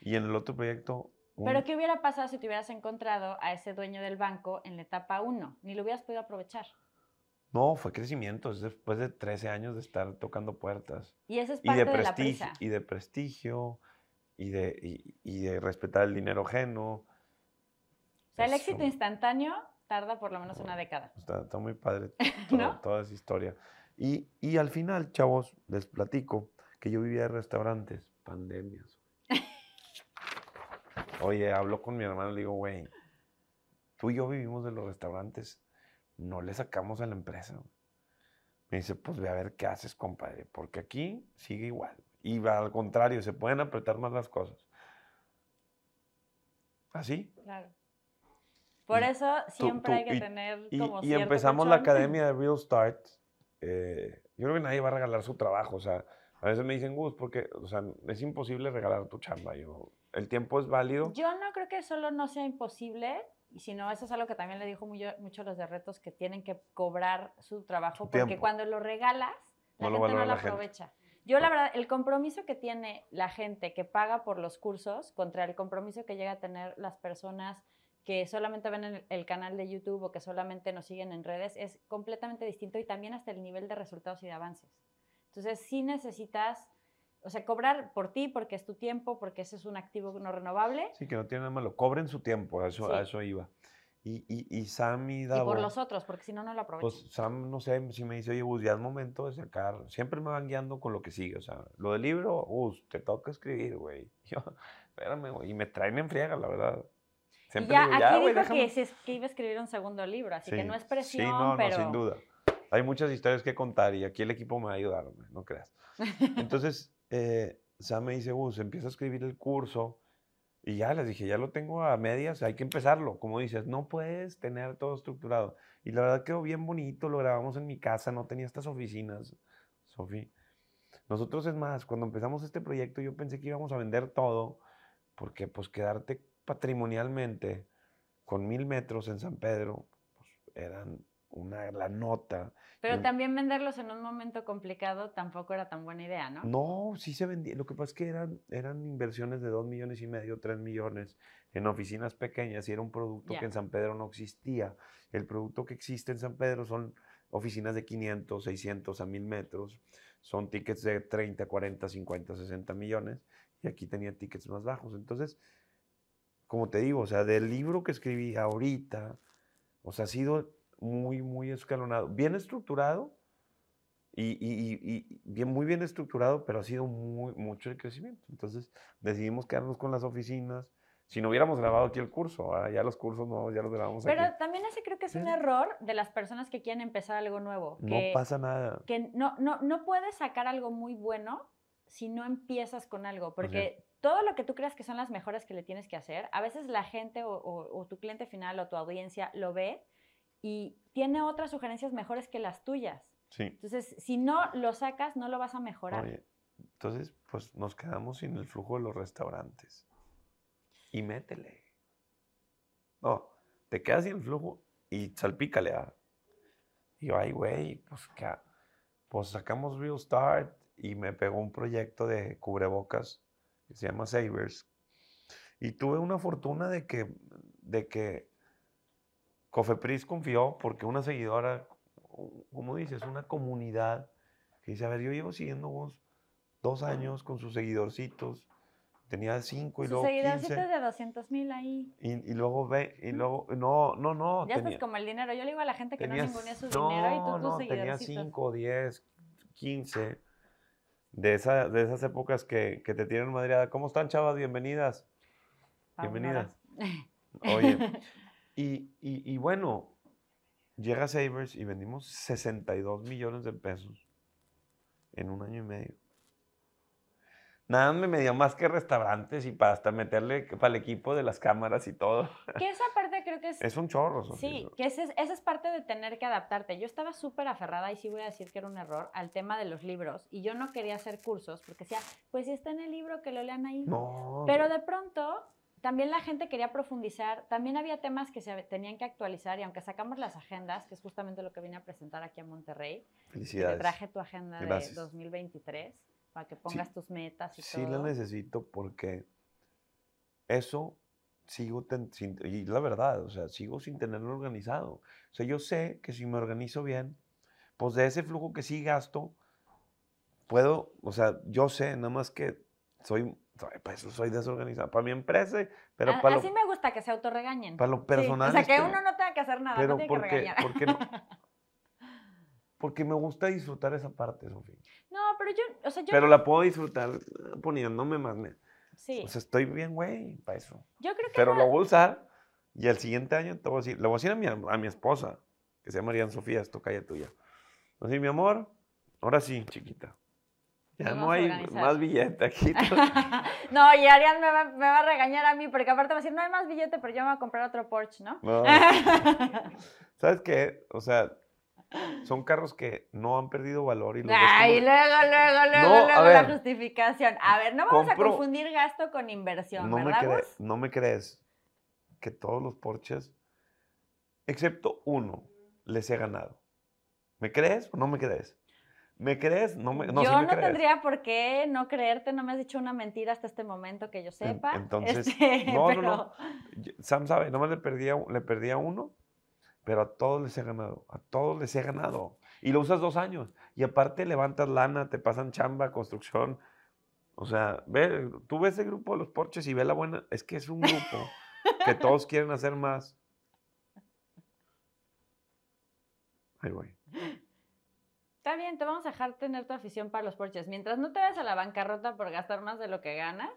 Speaker 1: Y en el otro proyecto... un-
Speaker 2: Pero ¿qué hubiera pasado si te hubieras encontrado a ese dueño del banco en la etapa 1? Ni lo hubieras podido aprovechar.
Speaker 1: No, fue crecimiento. Es después de 13 años de estar tocando puertas.
Speaker 2: Y eso es
Speaker 1: y
Speaker 2: parte
Speaker 1: de,
Speaker 2: de, la
Speaker 1: prestigio,
Speaker 2: prisa.
Speaker 1: y de prestigio y de, y, y de respetar el dinero ajeno.
Speaker 2: O sea, el éxito instantáneo tarda por lo menos una década.
Speaker 1: Está, está muy padre
Speaker 2: ¿No?
Speaker 1: toda, esa historia. Y, y al final, chavos, les platico que yo vivía de restaurantes, pandemias. Oye, hablo con mi hermano y le digo, güey, tú y yo vivimos de los restaurantes, no le sacamos a la empresa. güey". Me dice, pues ve a ver qué haces, compadre, porque aquí sigue igual. Y al contrario, se pueden apretar más las cosas. ¿Así?
Speaker 2: Claro. Por
Speaker 1: Y
Speaker 2: eso siempre
Speaker 1: tú-
Speaker 2: hay que
Speaker 1: y-
Speaker 2: tener
Speaker 1: Y,
Speaker 2: como
Speaker 1: y
Speaker 2: cierto
Speaker 1: empezamos la
Speaker 2: colchón.
Speaker 1: academia de Real Start. eh, yo creo que nadie va a regalar su trabajo. O sea, a veces me dicen, Gus, porque o sea, es imposible regalar tu chamba. Yo, el tiempo es válido.
Speaker 2: Yo no creo que solo no sea imposible, y sino eso es algo que también le dijo mucho a los de retos, que tienen que cobrar su trabajo, porque cuando lo regalas, la gente no lo aprovecha. Yo la verdad, el compromiso que tiene la gente que paga por los cursos contra el compromiso que llega a tener las personas que solamente ven el, el, canal de YouTube o que solamente nos siguen en redes es completamente distinto y también hasta el nivel de resultados y de avances. Entonces, sí necesitas, o sea, cobrar por ti porque es tu tiempo, porque ese es un activo no renovable.
Speaker 1: Sí, que no tiene nada malo. Cobren su tiempo, a eso, a eso iba. Y, y, y Sam y Davo,
Speaker 2: Y por los otros, porque si no, no lo aprovechan.
Speaker 1: Pues Sam, no sé, si me dice, oye, Gus, ya es momento de sacar. Siempre me van guiando con lo que sigue. O sea, lo del libro, Gus, te toca escribir, güey. Yo, espérame, güey. Y me traen en friega, la verdad.
Speaker 2: Siempre ya, digo, ya, aquí dijo que, que, iba a escribir un segundo libro, así que no es presión,
Speaker 1: Sí, no, no, sin duda. Hay muchas historias que contar y aquí el equipo me va a ayudar, no creas. Entonces, eh, Sam me dice, Gus, empieza a escribir el curso y ya les dije, ya lo tengo a medias, hay que empezarlo. Como dices, no puedes tener todo estructurado. Y la verdad quedó bien bonito, lo grabamos en mi casa, no tenía estas oficinas, Sofi. Nosotros es más, cuando empezamos este proyecto yo pensé que íbamos a vender todo, porque pues quedarte patrimonialmente con mil metros en San Pedro, pues eran una, la nota.
Speaker 2: Pero también venderlos en un momento complicado tampoco era tan buena idea, ¿no?
Speaker 1: No, sí se vendía. Lo que pasa es que eran, eran inversiones de dos millones y medio, tres millones en oficinas pequeñas y era un producto que en San Pedro no existía. El producto que existe en San Pedro son oficinas de 500, 600 a 1000 metros. Son tickets de 30, 40, 50, 60 millones. Y aquí tenía tickets más bajos. Entonces, como te digo, o sea, del libro que escribí ahorita, o sea, ha sido muy, muy escalonado, bien estructurado y, bien, muy bien estructurado, pero ha sido muy, mucho el crecimiento. Entonces decidimos quedarnos con las oficinas. Si no hubiéramos grabado aquí el curso, ya los cursos no, ya los grabamos
Speaker 2: Pero también ese creo que es un error de las personas que quieren empezar algo nuevo.
Speaker 1: no pasa nada.
Speaker 2: Que no, no, no puedes sacar algo muy bueno si no empiezas con algo, porque todo lo que tú creas que son las mejores que le tienes que hacer, a veces la gente o tu cliente final o tu audiencia lo ve y tiene otras sugerencias mejores que las tuyas.
Speaker 1: Sí.
Speaker 2: Entonces, si no lo sacas, no lo vas a mejorar. Oye,
Speaker 1: entonces, pues nos quedamos sin el flujo de los restaurantes. Y métele. No, te quedas sin el flujo y salpícale. ¿ah? Y yo, ay, güey, pues, pues sacamos Real Start y me pegó un proyecto de cubrebocas que se llama Savers. Y tuve una fortuna de que, de que Cofepris confió porque una seguidora, como dices, una comunidad que dice, a ver, yo llevo siguiendo vos dos años con sus seguidorcitos, tenía cinco y luego seguidorcitos
Speaker 2: de 200 mil ahí.
Speaker 1: Y, luego ve, y luego, no, no, no.
Speaker 2: Ya estás como el dinero, yo le digo a la gente que no ningunea su dinero y tú tus no,
Speaker 1: tenía cinco, diez, quince, de, esa, de esas épocas que, que te tienen madreada. ¿Cómo están, chavas? Bienvenidas. Bienvenidas. Oye, Y, bueno, llega Savers y vendimos 62 millones de pesos en un año y medio. Nada me dio más que restaurantes y para hasta meterle para el equipo de las cámaras y todo.
Speaker 2: Que esa parte creo que es...
Speaker 1: Es un chorro.
Speaker 2: Sí, que esa es, parte de tener que adaptarte. Yo estaba súper aferrada y sí voy a decir que era un error al tema de los libros y yo no quería hacer cursos porque decía, pues si está en el libro que lo lean ahí.
Speaker 1: No.
Speaker 2: Pero de pronto también la gente quería profundizar, también había temas que se tenían que actualizar y aunque sacamos las agendas, que es justamente lo que vine a presentar aquí a Monterrey,
Speaker 1: Felicidades.
Speaker 2: te traje tu agenda de 2023 para que pongas tus metas y
Speaker 1: todo.
Speaker 2: Sí,
Speaker 1: la necesito porque eso sigo, y la verdad, o sea, sigo sin tenerlo organizado. O sea, yo sé que si me organizo bien, pues de ese flujo que sí gasto, puedo, o sea, yo sé, nada más que soy pues soy desorganizado. Para mi empresa, pero para
Speaker 2: Así me gusta que se autorregañen.
Speaker 1: Para lo personal.
Speaker 2: O sea, que uno no tenga que hacer nada, pero no tiene porque, que regañar.
Speaker 1: Porque, no, porque me gusta disfrutar esa parte, Sofía.
Speaker 2: No, pero yo, o sea, yo
Speaker 1: Pero la puedo disfrutar poniéndome más...
Speaker 2: Sí.
Speaker 1: O sea, estoy bien, güey, para eso.
Speaker 2: Yo creo que
Speaker 1: Pero lo voy a usar y el siguiente año te voy a decir, le voy a decir a mi, a mi esposa, que se llama María Sofía, esto calla tuya. Así, mi amor, ahora sí, chiquita. Ya no hay más billete aquí.
Speaker 2: no, y Arián me va, me va, a regañar a mí, porque aparte va a decir, no hay más billete, pero yo me voy a comprar otro Porsche, ¿no?
Speaker 1: ¿Sabes qué? O sea, Son carros que no han perdido valor y los
Speaker 2: Ay,
Speaker 1: como-
Speaker 2: luego, luego, luego,
Speaker 1: No,
Speaker 2: luego la justificación. A ver, no vamos
Speaker 1: Compro-
Speaker 2: a confundir gasto con inversión,
Speaker 1: no me,
Speaker 2: ¿verdad,
Speaker 1: cre-
Speaker 2: Gus?
Speaker 1: no me crees que todos los Porsches, excepto uno, les he ganado. ¿Me crees o no me crees? ¿Me crees? No, me, no, sí
Speaker 2: yo
Speaker 1: me
Speaker 2: no
Speaker 1: crees.
Speaker 2: tendría por qué no creerte, no me has dicho una mentira hasta este momento que yo sepa.
Speaker 1: entonces,
Speaker 2: Este,
Speaker 1: no, no,
Speaker 2: pero-
Speaker 1: no. Yo- Sam sabe, nomás le perdía, le perdía uno, pero a todos les he ganado. A todos les he ganado. Y lo usas dos años. Y aparte levantas lana, te pasan chamba, construcción. O sea, ve, tú ves el grupo de los Porsches y ve la buena. Es que es un grupo que todos quieren hacer más. Ahí voy.
Speaker 2: Está bien, te vamos a dejar tener tu afición para los Porsches. Mientras no te vayas a la bancarrota por gastar más de lo que ganas,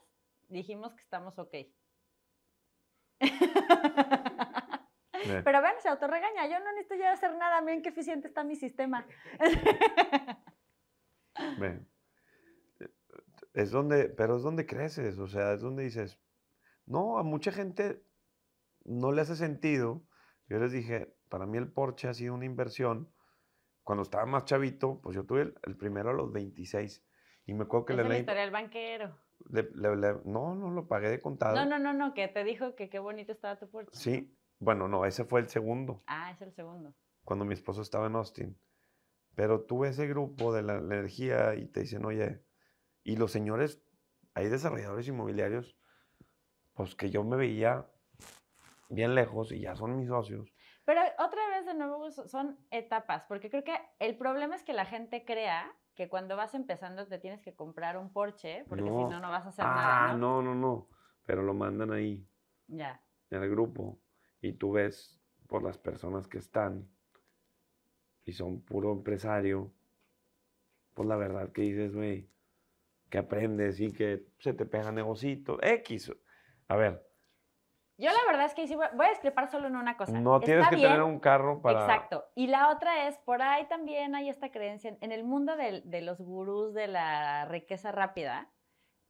Speaker 2: dijimos que estamos ok.
Speaker 1: Ve.
Speaker 2: Pero ven, se autorregaña. Yo no necesito ya hacer nada. Miren qué eficiente está mi sistema.
Speaker 1: Es donde, pero es donde creces, o sea, es donde dices, no, a mucha gente no le hace sentido. Yo les dije, para mí el Porsche ha sido una inversión. Cuando estaba más chavito, pues yo tuve el, el primero a los 26. Y me acuerdo que le, leí-
Speaker 2: historia del banquero.
Speaker 1: le- le- le- no, no lo pagué de contado.
Speaker 2: No, no, no, no, que te dijo que qué bonito estaba tu Porsche.
Speaker 1: Sí, bueno, no, ese fue el segundo.
Speaker 2: Ah, es el segundo.
Speaker 1: cuando mi esposo estaba en Austin. Pero tuve ese grupo de la, la energía y te dicen, oye, y los señores, hay desarrolladores inmobiliarios, pues que yo me veía bien lejos y ya son mis socios.
Speaker 2: Pero otra vez, de nuevo, son etapas, porque creo que el problema es que la gente crea que cuando vas empezando te tienes que comprar un Porsche, porque si
Speaker 1: No.
Speaker 2: no, no vas a hacer
Speaker 1: Ah,
Speaker 2: nada, ¿no?
Speaker 1: no, no, no. Pero lo mandan ahí,
Speaker 2: Ya.
Speaker 1: en el grupo, y tú ves por las personas que están y son puro empresario, pues la verdad que dices, güey, que aprendes y que se te pega negocito, X. A ver,
Speaker 2: Yo la verdad es que sí voy a discrepar solo en una cosa.
Speaker 1: no tienes
Speaker 2: Está
Speaker 1: que
Speaker 2: bien,
Speaker 1: tener un carro para...
Speaker 2: Exacto. Y la otra es, por ahí también hay esta creencia, en- el mundo del- de, los gurús de la riqueza rápida,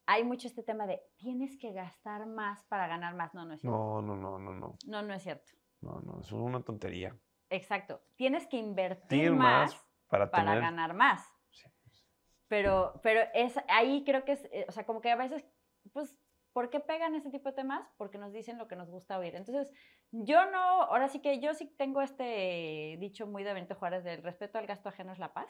Speaker 2: hay mucho este tema de tienes que gastar más para ganar más. No, no es cierto.
Speaker 1: No, no, no, no, no,
Speaker 2: No, no es cierto.
Speaker 1: no, no, eso es una tontería.
Speaker 2: Exacto. Tienes que invertir más,
Speaker 1: más para,
Speaker 2: para
Speaker 1: tener...
Speaker 2: ganar más.
Speaker 1: Sí.
Speaker 2: Pero, pero es, ahí creo que es, eh, o sea, como que a veces, pues, ¿por qué pegan ese tipo de temas? Porque nos dicen lo que nos gusta oír. Entonces, yo no, ahora sí que yo sí tengo este dicho muy de Benito Juárez del respeto al gasto ajeno es la paz,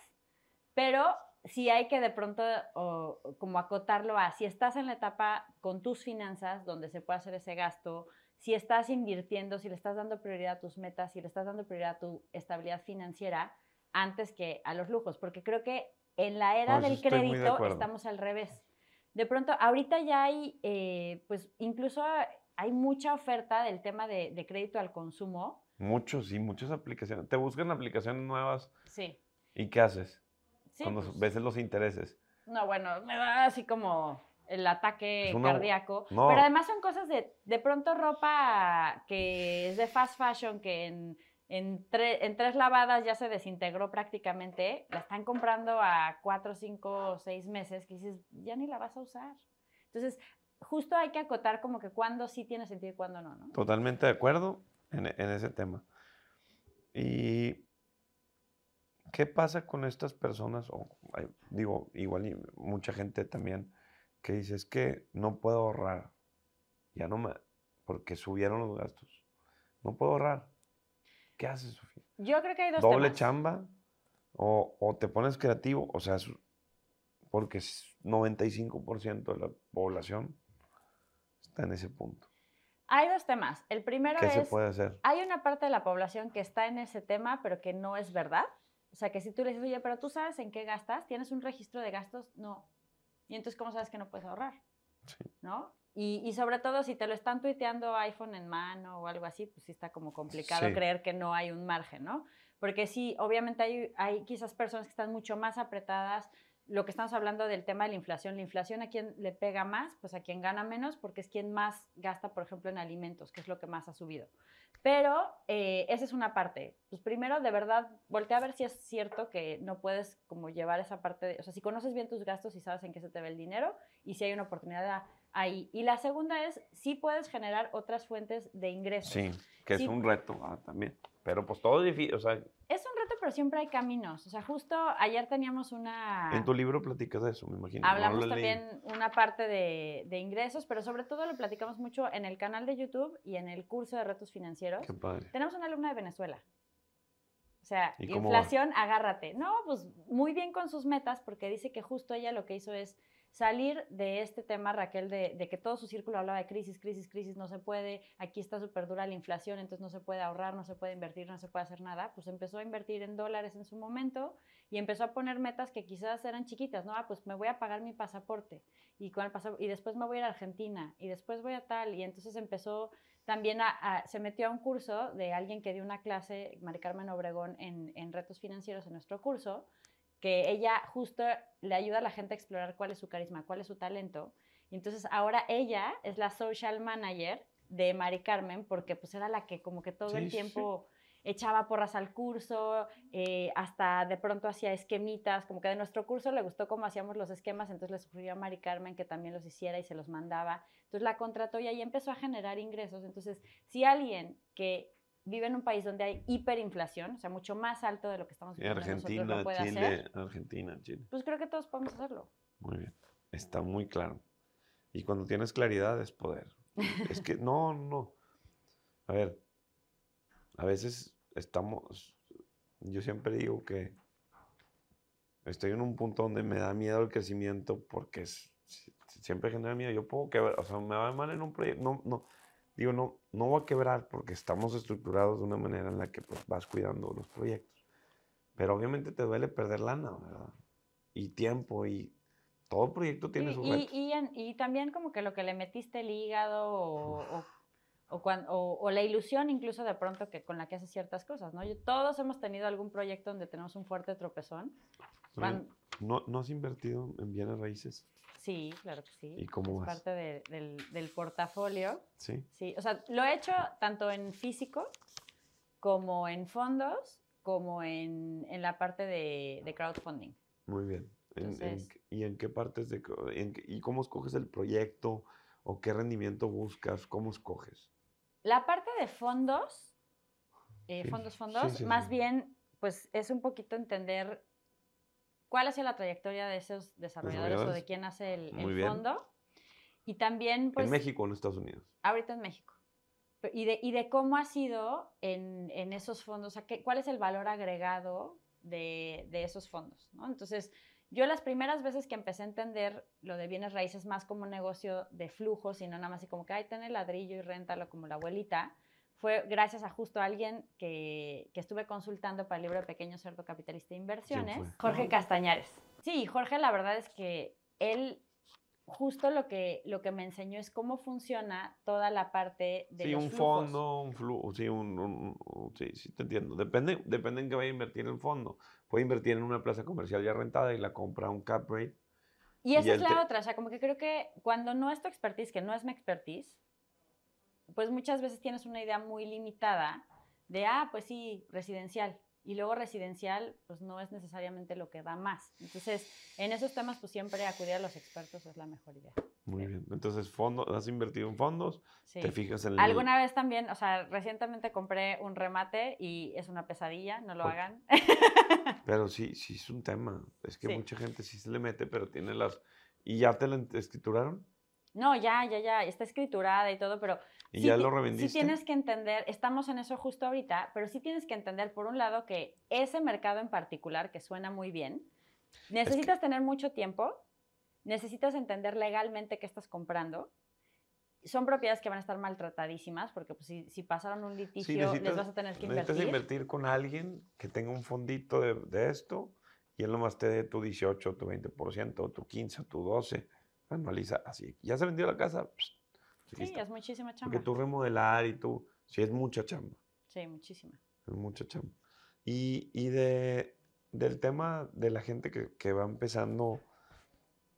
Speaker 2: pero sí hay que de pronto o, como acotarlo a, si estás en la etapa con tus finanzas donde se puede hacer ese gasto, si estás invirtiendo, si le estás dando prioridad a tus metas, si le estás dando prioridad a tu estabilidad financiera antes que a los lujos, porque creo que en la era del
Speaker 1: de
Speaker 2: crédito estamos al revés. De pronto, ahorita ya hay, eh, pues incluso hay mucha oferta del tema de, de crédito al consumo.
Speaker 1: Muchos, sí, muchas aplicaciones. Te buscan aplicaciones nuevas
Speaker 2: Sí.
Speaker 1: y ¿qué haces?
Speaker 2: Sí,
Speaker 1: Cuando
Speaker 2: pues,
Speaker 1: ves los intereses.
Speaker 2: No, bueno, me da así como el ataque
Speaker 1: una-
Speaker 2: cardíaco.
Speaker 1: no.
Speaker 2: Pero además son cosas de, de pronto ropa que es de fast fashion, que en, en, tre- en tres lavadas ya se desintegró prácticamente. La están comprando a cuatro, cinco, seis meses, que dices, ya ni la vas a usar. Entonces, justo hay que acotar como que cuándo sí tiene sentido y cuándo no, ¿no?
Speaker 1: Totalmente de acuerdo en, en ese tema. Y ¿qué pasa con estas personas? O, digo, igual y mucha gente también que dice, es que no puedo ahorrar. Ya no me... porque subieron los gastos. No puedo ahorrar. ¿Qué haces, Sofía?
Speaker 2: Yo creo que hay dos
Speaker 1: ¿Doble
Speaker 2: temas.
Speaker 1: chamba? O, o te pones creativo? O sea, porque es 95% de la población está en ese punto.
Speaker 2: Hay dos temas. El primero
Speaker 1: ¿Qué
Speaker 2: es...
Speaker 1: se puede hacer?
Speaker 2: hay una parte de la población que está en ese tema, pero que no es verdad. O sea, que si tú le dices, oye, pero tú sabes en qué gastas, tienes un registro de gastos, no. Y entonces, ¿cómo sabes que no puedes ahorrar?
Speaker 1: Sí.
Speaker 2: ¿No? Y, y sobre todo, si te lo están tuiteando iPhone en mano o algo así, pues sí está como complicado
Speaker 1: Sí.
Speaker 2: creer que no hay un margen, ¿no? Porque sí, obviamente hay, hay quizás personas que están mucho más apretadas. Lo que estamos hablando del tema de la inflación, la inflación a quien le pega más, pues a quien gana menos, porque es quien más gasta, por ejemplo, en alimentos, que es lo que más ha subido. Pero eh, esa es una parte. Pues primero, de verdad, voltea a ver si es cierto que no puedes como llevar esa parte de, o sea, si conoces bien tus gastos y sabes en qué se te ve el dinero y si hay una oportunidad ahí. Y la segunda es, si puedes generar otras fuentes de ingresos.
Speaker 1: Sí, que
Speaker 2: Sí.
Speaker 1: es un reto ah, también. Pero pues todo es difícil, o sea,
Speaker 2: pero siempre hay caminos. O sea, justo ayer teníamos una...
Speaker 1: En tu libro platicas de eso, me imagino.
Speaker 2: Hablamos también una parte de, de, ingresos, pero sobre todo lo platicamos mucho en el canal de YouTube y en el curso de retos financieros.
Speaker 1: Qué padre.
Speaker 2: Tenemos una alumna de Venezuela. O sea, inflación, agárrate. No, pues muy bien con sus metas, porque dice que justo ella lo que hizo es salir de este tema, Raquel, de, que todo su círculo hablaba de crisis, crisis, crisis, no se puede, aquí está súper dura la inflación, entonces no se puede ahorrar, no se puede invertir, no se puede hacer nada, pues empezó a invertir en dólares en su momento y empezó a poner metas que quizás eran chiquitas, ¿no? Ah, pues me voy a pagar mi pasaporte y, con el y después me voy a ir a Argentina y después voy a tal y entonces empezó también a, se metió a un curso de alguien que dio una clase, Mari Carmen Obregón, en, en retos financieros en nuestro curso, que ella justo le ayuda a la gente a explorar cuál es su carisma, cuál es su talento. Y entonces ahora ella es la social manager de Mari Carmen porque pues era la que como que todo el tiempo echaba porras al curso, eh, hasta de pronto hacía esquemitas, como que de nuestro curso le gustó cómo hacíamos los esquemas, entonces le sugirió a Mari Carmen que también los hiciera y se los mandaba. Entonces la contrató y ahí empezó a generar ingresos. Entonces, si alguien que vive en un país donde hay hiperinflación, o sea, mucho más alto de lo que estamos
Speaker 1: viendo Argentina, nosotros, Chile, hacer, Argentina, Chile.
Speaker 2: Pues creo que todos podemos hacerlo.
Speaker 1: Muy bien, está muy claro. Y cuando tienes claridad es poder. es que, no, no. A ver, a veces estamos, yo siempre digo que estoy en un punto donde me da miedo el crecimiento porque es, siempre genera miedo. Yo puedo quebrar, o sea, me va mal en un proyecto, no, no, digo, no, no va a quebrar porque estamos estructurados de una manera en la que pues, vas cuidando los proyectos. Pero obviamente te duele perder lana, ¿verdad? Y tiempo y todo proyecto tiene su
Speaker 2: y, y, y, también como que lo que le metiste el hígado o, o, o, la ilusión incluso de pronto que con la que haces ciertas cosas, ¿no? todos hemos tenido algún proyecto donde tenemos un fuerte tropezón.
Speaker 1: ¿No, ¿No has invertido en bienes raíces?
Speaker 2: Sí, claro que sí.
Speaker 1: ¿Y cómo
Speaker 2: es parte del, del, portafolio.
Speaker 1: Sí.
Speaker 2: Sí, o sea, lo he hecho tanto en físico como en fondos, como en, en la parte de, de, crowdfunding.
Speaker 1: Muy bien. ¿Y en qué partes de... ¿Y cómo escoges el proyecto? ¿O qué rendimiento buscas? ¿Cómo escoges?
Speaker 2: La parte de fondos, eh, fondos, fondos, más bien, pues es un poquito entender cuál ha sido la trayectoria de esos desarrolladores, o de quién hace el, fondo. Y también, pues...
Speaker 1: ¿En México o en Estados Unidos?
Speaker 2: Ahorita en México. Y de, y de cómo ha sido en, en esos fondos, o sea, cuál es el valor agregado de, de esos fondos, ¿no? Entonces, yo las primeras veces que empecé a entender lo de bienes raíces más como un negocio de flujos y no nada más así como que, ay, ten el ladrillo y réntalo como la abuelita, fue gracias a justo alguien que, que, estuve consultando para el libro de Pequeño Cerdo Capitalista de Inversiones, Jorge Castañares. Sí, Jorge la verdad es que él justo lo que, lo que me enseñó es cómo funciona toda la parte de...
Speaker 1: Sí,
Speaker 2: un
Speaker 1: fondo, un flujo, sí, un, sí, sí, te entiendo. Depende, depende en qué vaya a invertir el fondo. Puede invertir en una plaza comercial ya rentada y la compra a un cap rate.
Speaker 2: Y esa es la otra, o sea, como que creo que cuando no es tu expertise, que no es mi expertise, pues muchas veces tienes una idea muy limitada de, ah, pues sí, residencial. Y luego residencial, pues no es necesariamente lo que da más. Entonces, en esos temas, pues siempre acudir a los expertos es la mejor idea.
Speaker 1: Muy bien. Entonces, fondo, ¿has invertido en fondos? Sí. ¿Te fijas en el...
Speaker 2: Alguna vez también, o sea, recientemente compré un remate y es una pesadilla, no lo hagan.
Speaker 1: Pero sí, sí es un tema. Es que mucha gente sí se le mete, pero tiene las... ¿Y ya te la escrituraron?
Speaker 2: No, ya, ya, ya, está escriturada y todo, pero
Speaker 1: ¿Y ya lo revendiste?
Speaker 2: Sí tienes que entender, estamos en eso justo ahorita, pero sí tienes que entender, por un lado, que ese mercado en particular, que suena muy bien, necesitas tener mucho tiempo, necesitas entender legalmente qué estás comprando. Son propiedades que van a estar maltratadísimas, porque pues, si, si pasaron un litigio, les vas a tener que invertir.
Speaker 1: Necesitas invertir con alguien que tenga un fondito de, de esto y él nomás te dé tu 18, tu 20%, tu 15, tu 12. Anualiza así. Ya se vendió la casa,
Speaker 2: Sí, es muchísima chamba.
Speaker 1: Porque tú remodelar y tú, sí, es mucha chamba.
Speaker 2: Sí, muchísima.
Speaker 1: Es mucha chamba. Y, y de, del tema de la gente que, que, va empezando...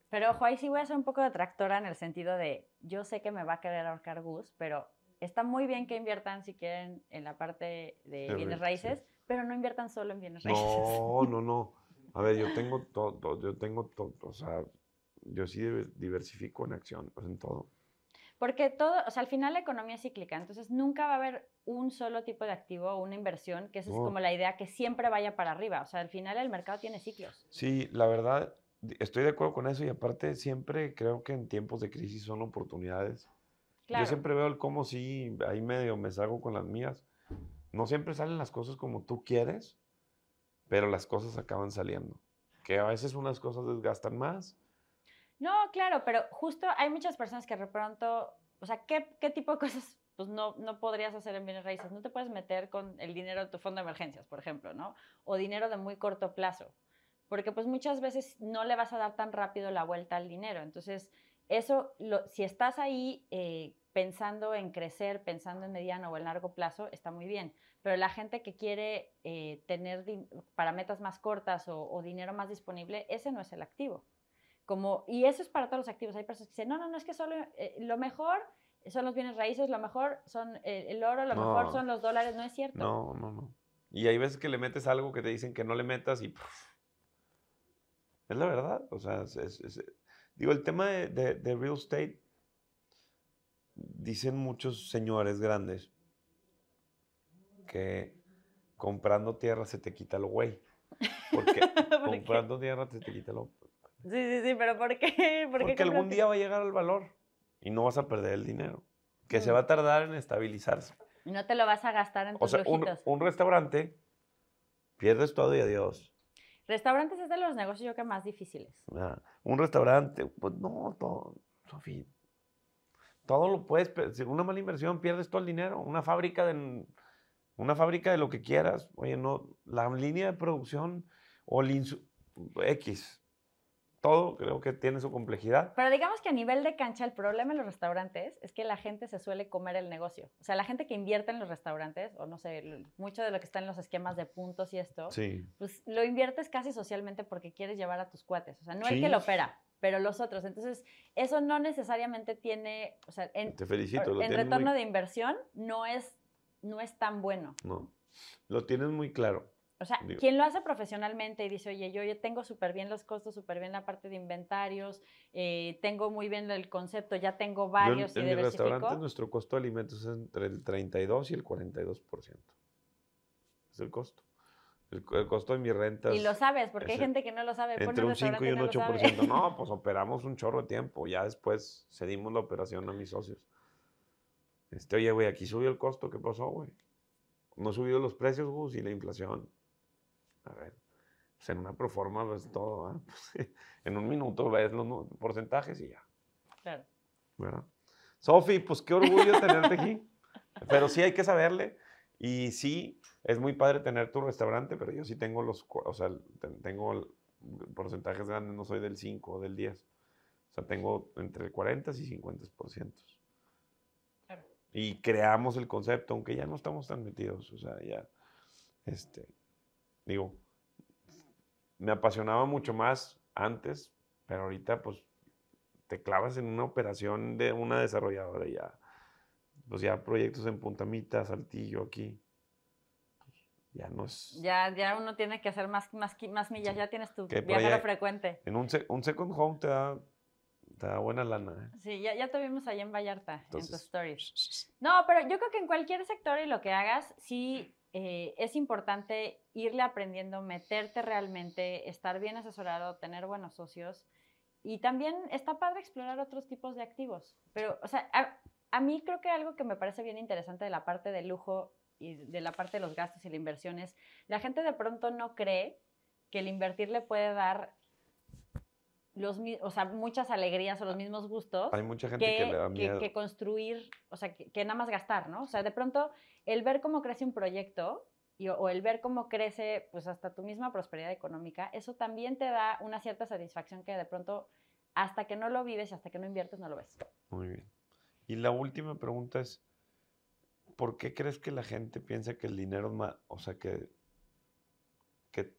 Speaker 2: Pero ojo, ahí sí voy a ser un poco detractora en el sentido de, yo sé que me va a querer ahorcar Gus, pero está muy bien que inviertan si quieren en la parte de bienes raíces, pero no inviertan solo en bienes raíces.
Speaker 1: No, no, no. A ver, yo tengo todo, yo tengo todo, o sea, yo sí diversifico en acción, en todo.
Speaker 2: Porque todo, o sea, al final la economía es cíclica, entonces nunca va a haber un solo tipo de activo o una inversión, que esa es como la idea que siempre vaya para arriba. O sea, al final el mercado tiene ciclos.
Speaker 1: Sí, la verdad, estoy de acuerdo con eso y aparte siempre creo que en tiempos de crisis son oportunidades.
Speaker 2: Claro.
Speaker 1: Yo siempre veo el cómo sí, ahí medio me salgo con las mías. No siempre salen las cosas como tú quieres, pero las cosas acaban saliendo. Que a veces unas cosas desgastan más.
Speaker 2: No, claro, pero justo hay muchas personas que de pronto, o sea, ¿qué, tipo de cosas pues no, no podrías hacer en bienes raíces? No te puedes meter con el dinero de tu fondo de emergencias, por ejemplo, ¿no? O dinero de muy corto plazo, porque pues muchas veces no le vas a dar tan rápido la vuelta al dinero. Entonces, eso, si estás ahí eh, pensando en crecer, pensando en mediano o en largo plazo, está muy bien. Pero la gente que quiere eh, tener para metas más cortas o, o dinero más disponible, ese no es el activo. Como, y eso es para todos los activos. Hay personas que dicen, no, no, no, es que solo eh, lo mejor son los bienes raíces, lo mejor son eh, el oro, lo
Speaker 1: No.
Speaker 2: mejor son los dólares. No es cierto.
Speaker 1: No, no, no. Y hay veces que le metes algo que te dicen que no le metas y... es la verdad. O sea, es- es- es- digo, el tema de, de- de real estate, dicen muchos señores grandes que comprando tierra se te quita lo güey. Porque
Speaker 2: ¿Por qué?
Speaker 1: comprando tierra se te quita lo...
Speaker 2: Sí, sí, sí, pero ¿por qué? ¿Por qué
Speaker 1: Porque algún
Speaker 2: compraste?
Speaker 1: día va a llegar el valor y no vas a perder el dinero. Que se
Speaker 2: Mm.
Speaker 1: va a tardar en estabilizarse.
Speaker 2: Y no te lo vas a gastar en
Speaker 1: O
Speaker 2: tus
Speaker 1: sea, un, un restaurante, pierdes todo y adiós.
Speaker 2: Restaurantes es de los negocios yo que más difíciles.
Speaker 1: Ah, un restaurante, pues no, todo, Sofía. Todo lo puedes, una mala inversión, pierdes todo el dinero. Una fábrica de, una fábrica de lo que quieras. Oye, no, la línea de producción o el X, todo creo que tiene su complejidad.
Speaker 2: Pero digamos que a nivel de cancha, el problema en los restaurantes es que la gente se suele comer el negocio. O sea, la gente que invierte en los restaurantes, o no sé, mucho de lo que está en los esquemas de puntos y esto,
Speaker 1: Sí.
Speaker 2: pues lo inviertes casi socialmente porque quieres llevar a tus cuates. O sea, no el
Speaker 1: Sí.
Speaker 2: que lo opera, pero los otros. Entonces, eso no necesariamente tiene, o sea, en,
Speaker 1: Te felicito. Lo
Speaker 2: en retorno
Speaker 1: muy,
Speaker 2: de inversión no es, no es tan bueno.
Speaker 1: no, lo tienes muy claro.
Speaker 2: O sea,
Speaker 1: Digo-
Speaker 2: quien lo hace profesionalmente y dice, oye, yo ya tengo súper bien los costos, súper bien la parte de inventarios, eh, tengo muy bien el concepto, ya tengo
Speaker 1: Yo en,
Speaker 2: varios
Speaker 1: en
Speaker 2: y
Speaker 1: mi restaurante nuestro costo de alimentos es entre el 32 y el 42%. Es el costo. El, co- el costo de mi renta
Speaker 2: Y lo sabes, porque hay gente que no lo sabe.
Speaker 1: entre un 5
Speaker 2: restaurante
Speaker 1: y un
Speaker 2: no lo sabe.
Speaker 1: 8%. No, pues operamos un chorro de tiempo. Ya después cedimos la operación a mis socios. Este, oye, güey, aquí subió el costo. ¿Qué pasó, güey? No subido los precios, Gus, y la inflación. A ver, pues en una proforma ves todo. ¿ah? Pues, en un minuto ves los porcentajes y ya.
Speaker 2: Claro.
Speaker 1: ¿verdad? Sofi, pues qué orgullo tenerte aquí. Pero sí hay que saberle. Y sí, es muy padre tener tu restaurante, pero yo sí tengo los, o sea, ten- tengo porcentajes grandes, no soy del 5 o del 10. O sea, tengo entre 40 y 50%.
Speaker 2: Claro.
Speaker 1: Y creamos el concepto, aunque ya no estamos tan metidos. O sea, ya, este, digo, me apasionaba mucho más antes, pero ahorita pues te clavas en una operación de una desarrolladora ya, pues ya proyectos en Puntamita, Saltillo, aquí, ya no es...
Speaker 2: Ya, ya uno tiene que hacer más, más, más millas, ya tienes tu
Speaker 1: Que
Speaker 2: viajero
Speaker 1: ahí-
Speaker 2: frecuente.
Speaker 1: En un, un second home te da, te da buena lana. ¿eh?
Speaker 2: Sí, ya, ya te vimos ahí en Vallarta, en tus
Speaker 1: Entonces,
Speaker 2: stories. No, pero yo creo que en cualquier sector y lo que hagas, sí eh, es importante irle aprendiendo, meterte realmente, estar bien asesorado, tener buenos socios. Y también está padre explorar otros tipos de activos. Pero, o sea, a, mí creo que algo que me parece bien interesante de la parte de lujo y de la parte de los gastos y la inversión es, la gente de pronto no cree que el invertir le puede dar los, o sea, muchas alegrías o los mismos gustos
Speaker 1: Hay mucha gente que,
Speaker 2: que,
Speaker 1: le da
Speaker 2: que-
Speaker 1: miedo.
Speaker 2: que construir, o sea, que, que nada más gastar, ¿no? O sea, de pronto el ver cómo crece un proyecto y- o el ver cómo crece, pues hasta tu misma prosperidad económica, eso también te da una cierta satisfacción que de pronto, hasta que no lo vives y hasta que no inviertes, no lo ves.
Speaker 1: Muy bien. Y la última pregunta es, ¿por qué crees que la gente piensa que el dinero es más, o sea, que, que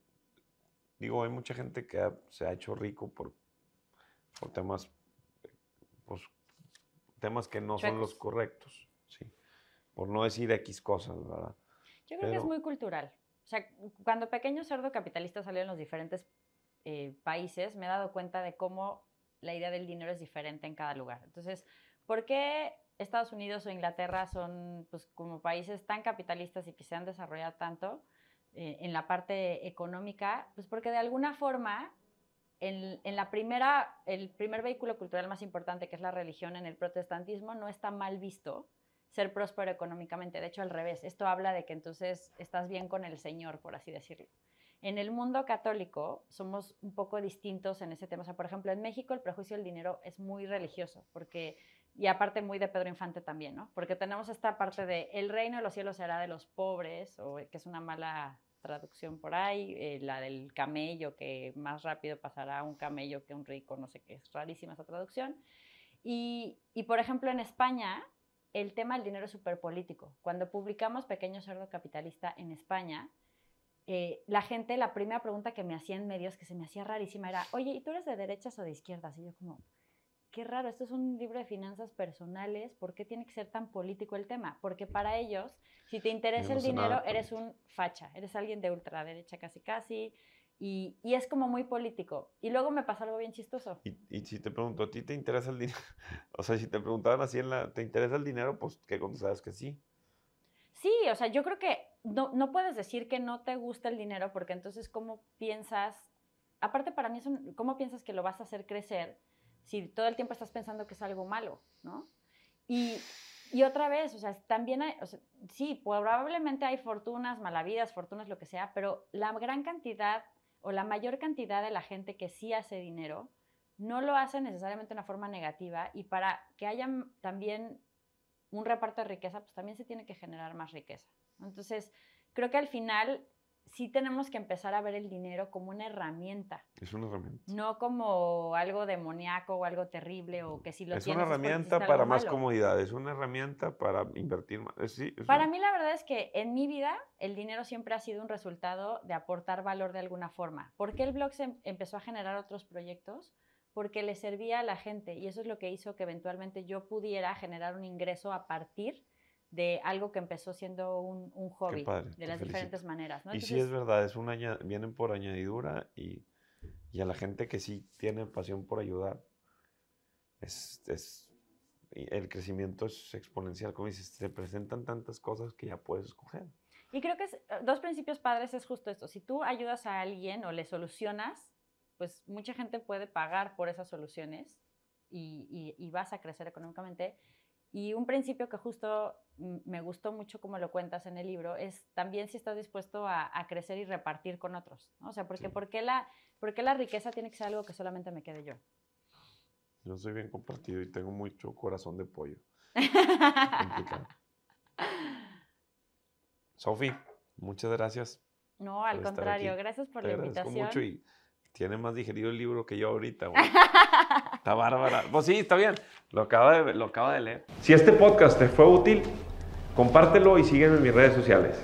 Speaker 1: digo, hay mucha gente que ha- se ha hecho rico por, por temas, pues, temas que no son los correctos, sí, por no decir X cosas, ¿verdad?
Speaker 2: Yo creo que es
Speaker 1: Pero-
Speaker 2: muy cultural. O sea, cuando Pequeño Cerdo Capitalista salió en los diferentes eh, países, me he dado cuenta de cómo la idea del dinero es diferente en cada lugar. Entonces, ¿por qué Estados Unidos o Inglaterra son pues, como países tan capitalistas y que se han desarrollado tanto eh, en la parte económica? Pues porque de alguna forma en, la primera, el primer vehículo cultural más importante, que es la religión en el protestantismo, no está mal visto ser próspero económicamente. De hecho, al revés. Esto habla de que entonces estás bien con el Señor, por así decirlo. En el mundo católico somos un poco distintos en ese tema. O sea, por ejemplo, en México el prejuicio del dinero es muy religioso, porque, y aparte muy de Pedro Infante también, ¿no? Porque tenemos esta parte de el reino de los cielos será de los pobres, o que es una mala traducción por ahí, eh, la del camello, que más rápido pasará un camello que un rico, no sé qué, es rarísima esa traducción. Y, y por ejemplo, en España, el tema del dinero es súper político. Cuando publicamos Pequeño Cerdo Capitalista en España, eh, la gente, la primera pregunta que me hacía en medios, que se me hacía rarísima, era, oye, ¿y tú eres de derechas o de izquierdas? Y yo como, qué raro, esto es un libro de finanzas personales, ¿por qué tiene que ser tan político el tema? Porque para ellos, si te interesa el dinero, eres un facha, eres alguien de ultraderecha casi casi, y, y, es como muy político. Y luego me pasa algo bien chistoso.
Speaker 1: Y, y, si te pregunto, ¿a ti te interesa el dinero? O sea, si te preguntaban así, en la, ¿te interesa el dinero? Pues que contestabas que sí.
Speaker 2: Sí, o sea, yo creo que no, no puedes decir que no te gusta el dinero porque entonces, ¿cómo piensas? Aparte, para mí, es un, ¿cómo piensas que lo vas a hacer crecer si todo el tiempo estás pensando que es algo malo, ¿no? Y, y otra vez, o sea, también sí, probablemente hay fortunas, malavidas, fortunas, lo que sea, pero la gran cantidad o la mayor cantidad de la gente que sí hace dinero no lo hace necesariamente de una forma negativa y para que haya también un reparto de riqueza, pues también se tiene que generar más riqueza. Entonces, creo que al final sí tenemos que empezar a ver el dinero como una herramienta.
Speaker 1: Es una herramienta.
Speaker 2: No como algo demoníaco o algo terrible o que si lo
Speaker 1: es
Speaker 2: tienes
Speaker 1: una herramienta para más comodidad, es una herramienta para invertir más. Sí,
Speaker 2: para mí la verdad es que en mi vida el dinero siempre ha sido un resultado de aportar valor de alguna forma. ¿Por qué el blog se empezó a generar otros proyectos? Porque le servía a la gente y eso es lo que hizo que eventualmente yo pudiera generar un ingreso a partir de algo que empezó siendo un, un hobby, de las diferentes maneras. ¿no?
Speaker 1: y sí es verdad, es una, vienen por añadidura y, y, a la gente que sí tiene pasión por ayudar, es, es, el crecimiento es exponencial, como dices, se presentan tantas cosas que ya puedes escoger.
Speaker 2: Y creo que es, eh, dos principios padres es justo esto, si tú ayudas a alguien o le solucionas, pues mucha gente puede pagar por esas soluciones y, y, y vas a crecer económicamente. Y un principio que justo me gustó mucho como lo cuentas en el libro es también si estás dispuesto a, crecer y repartir con otros. ¿no? O sea, porque, ¿por, qué la, ¿por la riqueza tiene que ser algo que solamente me quede yo?
Speaker 1: Yo soy bien compartido y tengo mucho corazón de pollo. Sofi, muchas gracias.
Speaker 2: No, al contrario, gracias por la invitación.
Speaker 1: mucho y tiene más digerido el libro que yo ahorita. está bárbara. Pues sí, está bien. Lo acaba, de, lo acaba de leer. Si este podcast te fue útil, compártelo y sígueme en mis redes sociales.